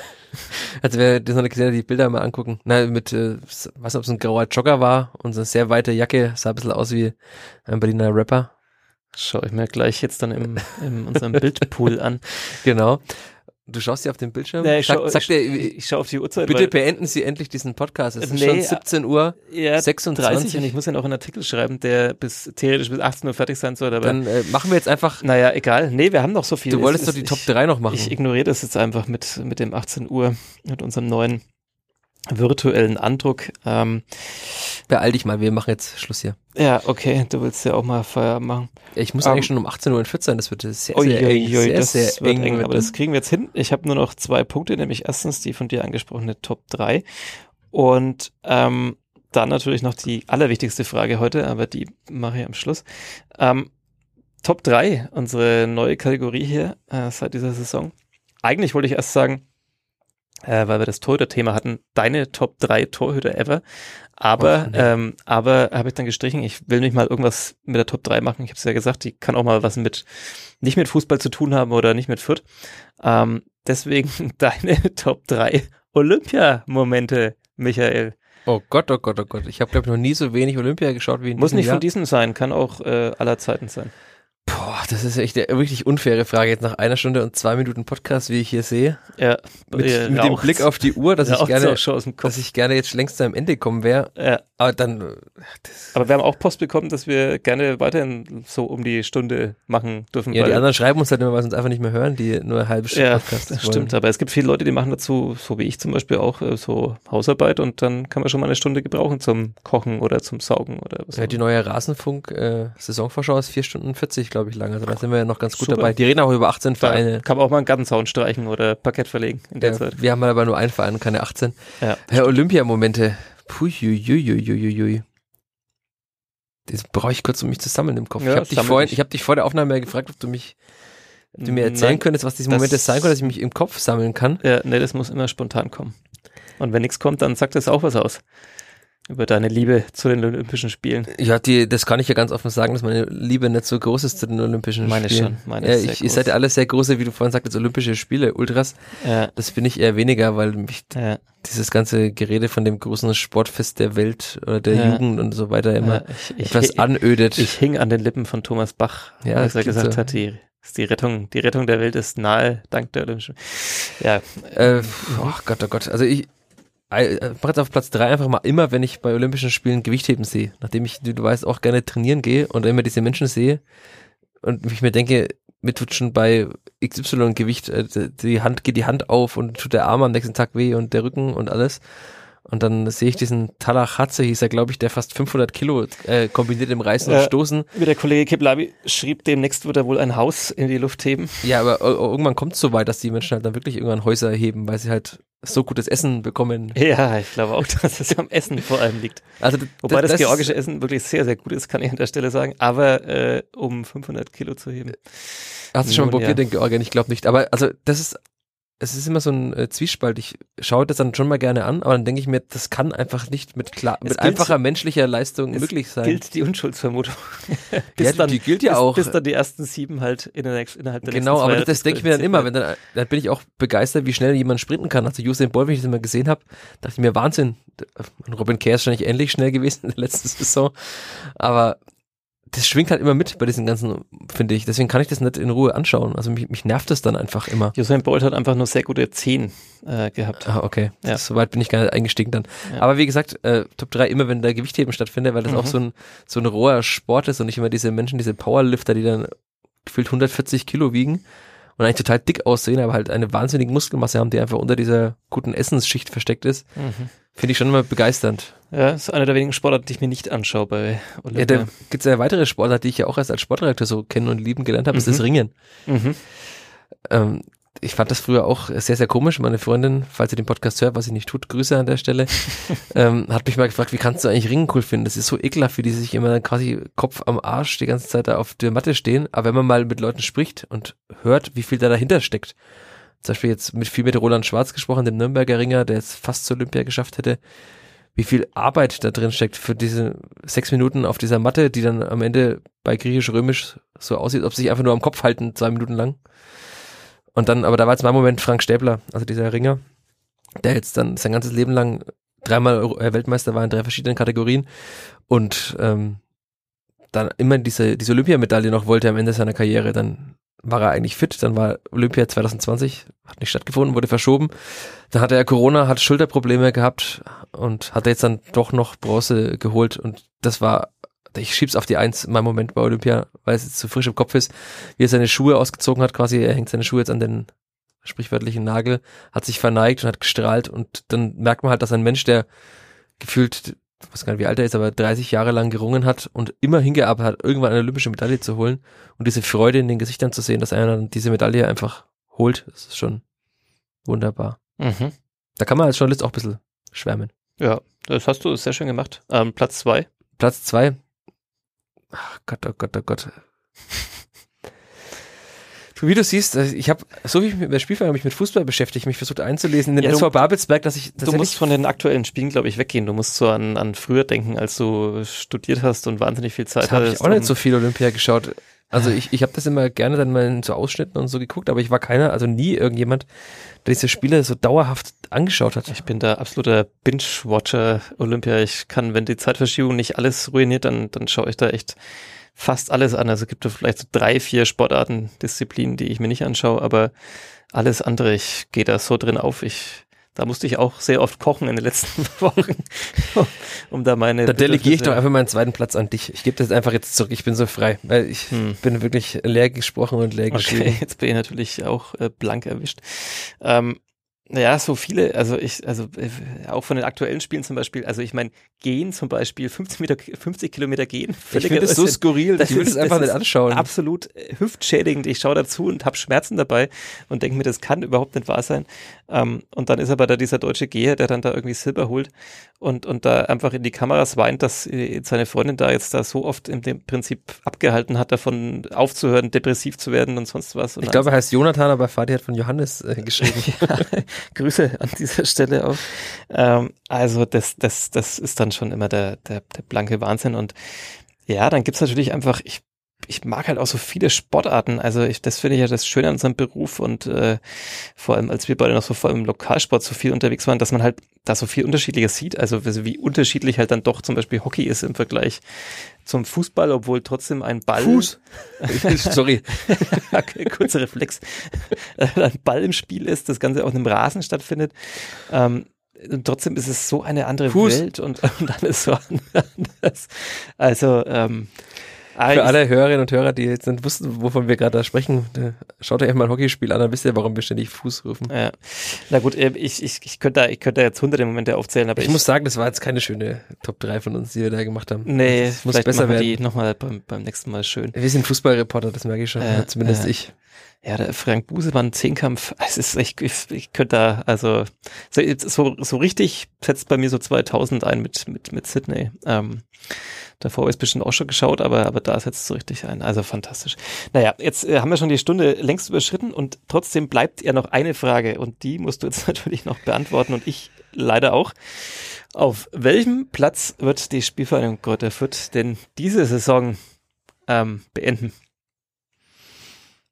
Also wer das noch nicht gesehen die Bilder mal angucken. Na, mit, äh, weiß nicht, ob es ein grauer Jogger war und so eine sehr weite Jacke, sah ein bisschen aus wie ein Berliner Rapper. Schau ich mir gleich jetzt dann im, in unserem Bildpool an. Genau. Du schaust dir auf den Bildschirm. Nee, ich sag, schau- sag dir, Ich, ich schaue auf die Uhrzeit. bitte beenden Sie endlich diesen Podcast. Es ist Nee, schon 17 Uhr ja, 26. 30 und ich muss ja noch einen Artikel schreiben, der bis theoretisch bis 18 Uhr fertig sein soll. Aber Dann äh, machen wir jetzt einfach, naja, egal. Nee, wir haben noch so viel. du Es wolltest ist- doch die ich, Top 3 noch machen. Ich ignoriere das jetzt einfach mit, mit dem 18 Uhr, mit unserem neuen virtuellen Andruck. Ähm, Beeil dich mal, wir machen jetzt Schluss hier. ja, okay, du willst ja auch mal Feierabend machen. Ich muss Ähm, eigentlich schon um 18 Uhr das wird sehr, sehr Ui, eng. ui, ui, sehr, das sehr wird eng. eng, aber das kriegen wir jetzt hin. Ich habe nur noch zwei Punkte, nämlich erstens die von dir angesprochene Top 3 und ähm, dann natürlich noch die allerwichtigste Frage heute, aber die mache ich am Schluss. Ähm, Top 3, unsere neue Kategorie hier äh, seit dieser Saison. Eigentlich wollte ich erst sagen, äh, weil wir das Torhüter-Thema hatten, deine Top 3 Torhüter ever. Aber, Och, nee. ähm, aber habe ich dann gestrichen, ich will nicht mal irgendwas mit der Top 3 machen. Ich habe es ja gesagt, die kann auch mal was mit, nicht mit Fußball zu tun haben oder nicht mit Fürth. Ähm, deswegen deine Top 3 Olympia-Momente, Michael. Oh Gott, oh Gott, oh Gott. Ich habe, glaube ich, noch nie so wenig Olympia geschaut wie in Muss nicht Jahr. von diesem sein, kann auch äh, aller Zeiten sein. Boah, das ist echt eine wirklich unfaire Frage jetzt nach einer Stunde und zwei Minuten Podcast, wie ich hier sehe. Ja, Mit, mit dem. Blick auf die Uhr, dass ich gerne, dass ich gerne jetzt längst am Ende kommen wäre. ja. Aber dann, äh, Aber wir haben auch Post bekommen, dass wir gerne weiterhin so um die Stunde machen dürfen. ja, die anderen schreiben uns halt immer, weil sie uns einfach nicht mehr hören, die nur eine halbe Stunde Ja, Podcast das stimmt. Aber es gibt viele Leute, die machen dazu, so wie ich zum Beispiel auch, äh, so Hausarbeit und dann kann man schon mal eine Stunde gebrauchen zum Kochen oder zum Saugen oder was Ja, die neue Rasenfunk äh, Saisonvorschau ist vier Stunden 40, glaube ich, lang. Also da sind wir ja noch ganz gut Super. dabei. Die reden auch über 18 Da Vereine. kann man auch mal einen Gartenzaun streichen oder Parkett verlegen in der Ja, Zeit. wir haben aber nur einen Verein, keine 18. Ja. Herr Olympia-Momente. Puiuiuiuiui. Das brauche ich kurz, um mich zu sammeln im Kopf. Ja, ich habe dich, vorhin, ich hab dich vor der Aufnahme gefragt, ob du mich ob du mir erzählen Nein, könntest, was diese Momente sein können, dass ich mich im Kopf sammeln kann. Ja, nee, das muss immer spontan kommen. Und wenn nichts kommt, dann sagt das auch was aus. Über deine Liebe zu den Olympischen Spielen. Ja, die, das kann ich ja ganz offen sagen, dass meine Liebe nicht so groß ist zu den Olympischen Meine Spielen. schon, meine ja, ist sehr ich, ihr seid groß. ja alle sehr große, wie du vorhin sagtest, Olympische Spiele, Ultras. Ja, Das bin ich eher weniger, weil mich ja, dieses ganze Gerede von dem großen Sportfest der Welt oder der Ja. Jugend und so weiter immer ich, ich, etwas anödet. ich hing an den Lippen von Thomas Bach, Ja, als er gesagt so. hat, die, ist die Rettung, die Rettung der Welt ist nahe, dank der Olympischen. Ja, Äh, oh Gott, oh Gott. Also ich, mach jetzt auf Platz drei einfach mal immer, wenn ich bei Olympischen Spielen Gewichtheben sehe. Nachdem ich, du, du weißt, auch gerne trainieren gehe und immer diese Menschen sehe und ich mir denke, mir tut schon bei XY Gewicht, äh, die Hand geht die Hand auf und tut der Arm am nächsten Tag weh und der Rücken und alles. Und dann sehe ich diesen Talachatze, hieß er, glaube ich, der fast 500 Kilo äh, kombiniert im Reißen und Stoßen. Wie der Kollege Kiblavi schrieb, demnächst wird er wohl ein Haus in die Luft heben. Ja, aber irgendwann kommt es so weit, dass die Menschen halt dann wirklich irgendwann Häuser heben, weil sie halt so gutes Essen bekommen. Ja, ich glaube auch, dass es am Essen vor allem liegt. Also Wobei das, das georgische Essen wirklich sehr, sehr gut ist, kann ich an der Stelle sagen. Aber äh, um 500 Kilo zu heben. Hast du schon mal probiert, ja. den Georgien? Ich glaube nicht. Aber also das ist es ist immer so ein äh, Zwiespalt. Ich schaue das dann schon mal gerne an, aber dann denke ich mir, das kann einfach nicht mit klar, mit einfacher menschlicher Leistung möglich sein. Gilt die Unschuldsvermutung. bis ja, dann, die gilt ja bis, auch. Bis dann die ersten sieben halt in der nächsten, innerhalb der Genau, aber das, das denke ich mir dann immer, wenn dann, dann bin ich auch begeistert, wie schnell jemand sprinten kann. Also Usain Bolt, wenn ich das immer gesehen habe, dachte ich mir, Wahnsinn. Robin Kerr ist wahrscheinlich ähnlich schnell gewesen in der letzten Saison, aber das schwingt halt immer mit bei diesen ganzen, finde ich. Deswegen kann ich das nicht in Ruhe anschauen. Also mich, mich nervt das dann einfach immer. Usain Bolt hat einfach nur sehr gute Zehen äh, gehabt. Ah, okay. Ja. Soweit bin ich gar nicht eingestiegen dann. Ja. Aber wie gesagt, äh, Top 3 immer, wenn da Gewichtheben stattfindet, weil das mhm. auch so ein, so ein roher Sport ist und nicht immer diese Menschen, diese Powerlifter, die dann gefühlt 140 Kilo wiegen und eigentlich total dick aussehen, aber halt eine wahnsinnige Muskelmasse haben, die einfach unter dieser guten Essensschicht versteckt ist. Mhm. Finde ich schon immer begeisternd. Ja, ist einer der wenigen Sportarten, die ich mir nicht anschaue bei Olympia. Ja, da gibt es ja weitere Sportarten, die ich ja auch erst als Sportredakteur so kennen und lieben gelernt habe, mhm. ist das Ringen. Mhm. Ähm, ich fand das früher auch sehr, sehr komisch. Meine Freundin, falls sie den Podcast hört, was sie nicht tut, Grüße an der Stelle, ähm, hat mich mal gefragt, wie kannst du eigentlich Ringen cool finden? Das ist so ekelhaft, wie die sich immer dann quasi Kopf am Arsch die ganze Zeit da auf der Matte stehen. Aber wenn man mal mit Leuten spricht und hört, wie viel da dahinter steckt, zum Beispiel jetzt mit viel mit Roland Schwarz gesprochen, dem Nürnberger Ringer, der es fast zur Olympia geschafft hätte, wie viel Arbeit da drin steckt für diese sechs Minuten auf dieser Matte, die dann am Ende bei griechisch-römisch so aussieht, ob sie sich einfach nur am Kopf halten, zwei Minuten lang. Und dann, aber da war jetzt mein Moment Frank Stäbler, also dieser Ringer, der jetzt dann sein ganzes Leben lang dreimal äh, Weltmeister war in drei verschiedenen Kategorien und ähm, dann immer diese, diese Olympiamedaille noch wollte am Ende seiner Karriere, dann war er eigentlich fit, dann war Olympia 2020, hat nicht stattgefunden, wurde verschoben. Dann hatte er Corona, hat Schulterprobleme gehabt und hat jetzt dann doch noch Bronze geholt und das war, ich schieb's auf die Eins in meinem Moment bei Olympia, weil es jetzt zu frisch im Kopf ist, wie er seine Schuhe ausgezogen hat, quasi, er hängt seine Schuhe jetzt an den sprichwörtlichen Nagel, hat sich verneigt und hat gestrahlt und dann merkt man halt, dass ein Mensch, der gefühlt ich weiß gar nicht, wie alt er ist, aber 30 Jahre lang gerungen hat und immer hingearbeitet hat, irgendwann eine olympische Medaille zu holen und diese Freude in den Gesichtern zu sehen, dass einer dann diese Medaille einfach holt, das ist schon wunderbar. Mhm. Da kann man als Journalist auch ein bisschen schwärmen. Ja, das hast du sehr schön gemacht. Ähm, Platz zwei. Platz zwei. Ach Gott, oh Gott, oh Gott. Wie du siehst, äh, ich habe, so wie ich mit der Spielfrage mich mit Fußball beschäftigt, mich versucht einzulesen in den ja, SV Babelsberg, dass ich Du musst von den aktuellen Spielen, glaube ich, weggehen. Du musst so an, an früher denken, als du studiert hast und wahnsinnig viel Zeit das hattest. Ich auch nicht so viel Olympia geschaut. Also ich, ich habe das immer gerne dann mal in so Ausschnitten und so geguckt, aber ich war keiner, also nie irgendjemand, der diese Spiele so dauerhaft angeschaut hat. Ich bin da absoluter Binge-Watcher Olympia. Ich kann, wenn die Zeitverschiebung nicht alles ruiniert, dann, dann schaue ich da echt fast alles an. Also gibt es vielleicht so drei, vier Sportarten, Disziplinen, die ich mir nicht anschaue, aber alles andere, ich gehe da so drin auf. Ich, da musste ich auch sehr oft kochen in den letzten Wochen, um da meine. Da delegiere ich doch einfach meinen zweiten Platz an dich. Ich gebe das einfach jetzt zurück. Ich bin so frei, weil ich hm. bin wirklich leer gesprochen und leer geschrieben. Okay, jetzt bin ich natürlich auch äh, blank erwischt. Ähm, ja, so viele, also ich, also äh, auch von den aktuellen Spielen zum Beispiel, also ich meine, gehen zum Beispiel, 50 Meter, 50 Kilometer gehen. Ich finde das so skurril, das ich will es einfach nicht anschauen. Absolut äh, hüftschädigend. Ich schaue dazu und habe Schmerzen dabei und denke mir, das kann überhaupt nicht wahr sein. Ähm, und dann ist aber da dieser deutsche Geher, der dann da irgendwie Silber holt und, und da einfach in die Kameras weint, dass äh, seine Freundin da jetzt da so oft im Prinzip abgehalten hat, davon aufzuhören, depressiv zu werden und sonst was. Und ich glaube, er heißt Jonathan, aber Vati hat von Johannes äh, geschrieben. ja, Grüße an dieser Stelle auch. Ähm, also das, das, das ist dann schon immer der, der, der blanke Wahnsinn und ja, dann gibt's natürlich einfach, ich ich mag halt auch so viele Sportarten. Also ich, das finde ich ja das Schöne an unserem Beruf und äh, vor allem, als wir beide noch so vor allem im Lokalsport so viel unterwegs waren, dass man halt da so viel Unterschiedliches sieht. Also wie unterschiedlich halt dann doch zum Beispiel Hockey ist im Vergleich zum Fußball, obwohl trotzdem ein Ball. Fuß. Sorry. kurzer Reflex. ein Ball im Spiel ist, das Ganze auch in einem Rasen stattfindet. Ähm, und trotzdem ist es so eine andere Fuß. Welt und, und alles so anders. Also, ähm, Für alle Hörerinnen und Hörer, die jetzt nicht wussten, wovon wir gerade da sprechen, äh, schaut euch mal ein Hockeyspiel an, dann wisst ihr, warum wir ständig Fuß rufen. Ja. Na gut, äh, ich, ich, ich könnte da, ich könnte da jetzt hunderte Momente aufzählen, aber Ich, muss sagen, das war jetzt keine schöne Top 3 von uns, die wir da gemacht haben. nee, das muss vielleicht besser machen wir werden. die nochmal beim, beim nächsten Mal schön. Wir sind Fußballreporter, das merke ich schon, Ja, zumindest ja. ich. Ja, der Frank Busemann, Zehnkampf, es ist, ich, ich, ich könnte da, also, so, so, so richtig setzt bei mir so 2000 ein mit, mit, mit Sydney. Ähm, davor habe ich es bestimmt auch schon geschaut, aber, aber da setzt es so richtig ein. Also fantastisch. Naja, jetzt äh, haben wir schon die Stunde längst überschritten und trotzdem bleibt ja noch eine Frage und die musst du jetzt natürlich noch beantworten und ich leider auch. Auf welchem Platz wird die Spielvereinigung Kräuter Fürth denn diese Saison ähm, beenden?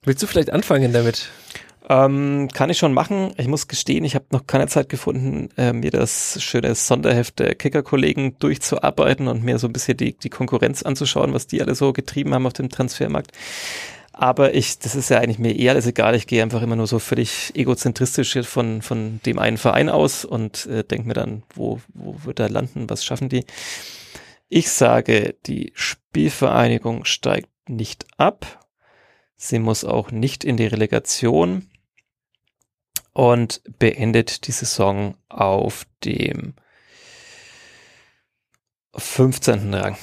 Willst du vielleicht anfangen damit? Ähm, kann ich schon machen. Ich muss gestehen, ich habe noch keine Zeit gefunden, äh, mir das schöne Sonderheft der Kicker-Kollegen durchzuarbeiten und mir so ein bisschen die, die Konkurrenz anzuschauen, was die alle so getrieben haben auf dem Transfermarkt. Aber ich, das ist ja eigentlich mir eher alles egal. Ich gehe einfach immer nur so völlig egozentristisch von, von dem einen Verein aus und äh, denke mir dann, wo, wo wird er landen, was schaffen die? Ich sage, die Spielvereinigung steigt nicht ab. Sie muss auch nicht in die Relegation und beendet die Saison auf dem 15. Rang.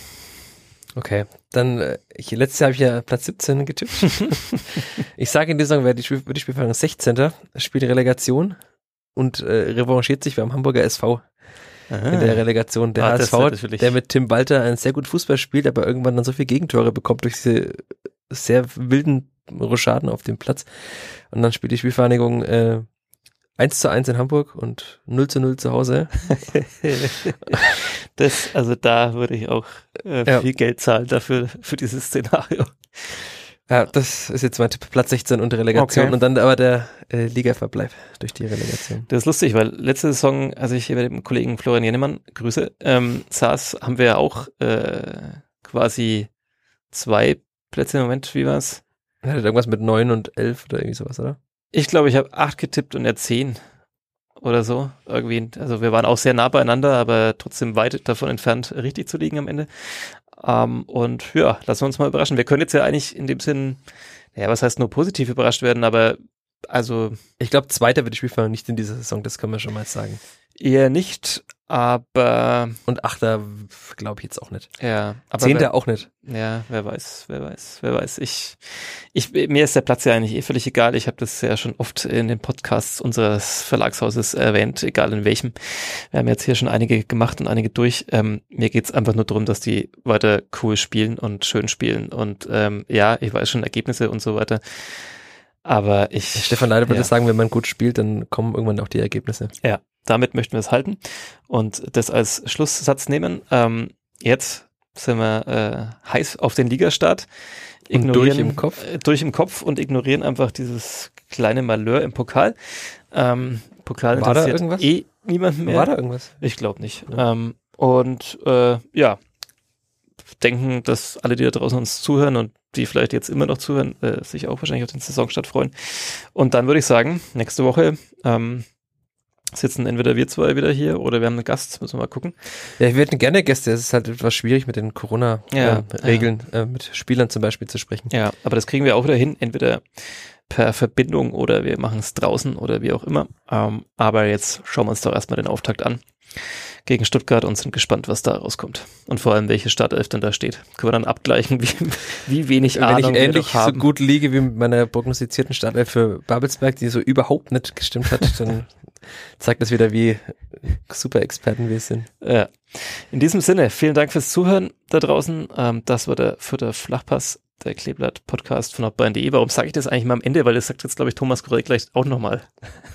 Okay, dann, äh, ich, letztes Jahr habe ich ja Platz 17 getippt. ich sage in dieser Saison wird die, Spiel, wird die Spielvereinigung 16. spielt Relegation und äh, revanchiert sich beim Hamburger SV in der Relegation. Der Ah, HSV, der mit Tim Walter ein sehr gut Fußball spielt, aber irgendwann dann so viele Gegentore bekommt durch diese sehr wilden Rochaden auf dem Platz. Und dann spielt die Spielvereinigung äh, 1 zu 1 in Hamburg und 0 zu 0 zu Hause. Das, also da würde ich auch äh, Ja. viel Geld zahlen dafür, für dieses Szenario. Ja, das ist jetzt mein Tipp. Platz 16 und Relegation Okay. und dann aber der äh, Ligaverbleib durch die Relegation. Das ist lustig, weil letzte Saison, als ich hier mit dem Kollegen Florian Jennemann, Grüße, ähm, saß, haben wir ja auch äh, quasi zwei Plätze im Moment, wie war's? Hat irgendwas mit 9 und 11 oder irgendwie sowas, oder? Ich glaube, ich habe acht getippt und er zehn oder so. Irgendwie, also wir waren auch sehr nah beieinander, aber trotzdem weit davon entfernt, richtig zu liegen am Ende. Ähm, und ja, lassen wir uns mal überraschen. Wir können jetzt ja eigentlich in dem Sinn, ja, was heißt nur positiv überrascht werden, aber also Ich glaube, Zweiter wird die Spielvereinigung nicht in dieser Saison, das können wir schon mal sagen. Eher nicht, aber Und Achter glaube ich jetzt auch nicht. ja, aber Zehnter auch nicht. Wer, ja, wer weiß, wer weiß, wer weiß. Ich, ich, mir ist der Platz ja eigentlich eh völlig egal. Ich habe das ja schon oft in den Podcasts unseres Verlagshauses erwähnt, egal in welchem. Wir haben jetzt hier schon einige gemacht und einige durch. Ähm, mir geht's einfach nur darum, dass die weiter cool spielen und schön spielen. Und ähm, ja, ich weiß schon Ergebnisse und so weiter. Aber ich. Stefan Leider würde ja. sagen, wenn man gut spielt, dann kommen irgendwann auch die Ergebnisse. Ja, damit möchten wir es halten und das als Schlusssatz nehmen. Ähm, jetzt sind wir äh, heiß auf den Ligastart. Und durch im Kopf? Äh, durch im Kopf und ignorieren einfach dieses kleine Malheur im Pokal. Ähm, Pokal War da interessiert irgendwas? eh niemanden mehr. War da irgendwas? Ich glaube nicht. Ähm, und äh, ja, denken, dass alle, die da draußen uns zuhören und die vielleicht jetzt immer noch zuhören, äh, sich auch wahrscheinlich auf den Saisonstart freuen. Und dann würde ich sagen, nächste Woche ähm, sitzen entweder wir zwei wieder hier oder wir haben einen Gast, müssen wir mal gucken. Ja, wir hätten gerne Gäste. Es ist halt etwas schwierig mit den Ja, Corona-Regeln, äh, mit Spielern zum Beispiel zu sprechen. Ja, aber das kriegen wir auch wieder hin, entweder per Verbindung oder wir machen es draußen oder wie auch immer. Ähm, aber jetzt schauen wir uns doch erstmal den Auftakt an gegen Stuttgart und sind gespannt, was da rauskommt. Und vor allem, welche Startelf denn da steht. Können wir dann abgleichen, wie, wie wenig Wenn Ahnung ich wir ähnlich so gut liege wie mit meiner prognostizierten Startelf für Babelsberg, die so überhaupt nicht gestimmt hat, dann zeigt das wieder, wie super Experten wir sind. Ja. In diesem Sinne, vielen Dank fürs Zuhören da draußen. Ähm, das war der vierte Flachpass, der Kleeblatt-Podcast von nordbayern.de. Warum sage ich das eigentlich mal am Ende? Weil das sagt jetzt, glaube ich, Thomas Korell gleich auch nochmal.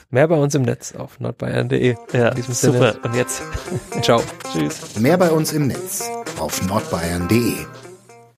Mehr bei uns im Netz auf nordbayern.de. Ja, In diesem super. Sinne. Und jetzt, Ciao. tschüss. Mehr bei uns im Netz auf nordbayern.de.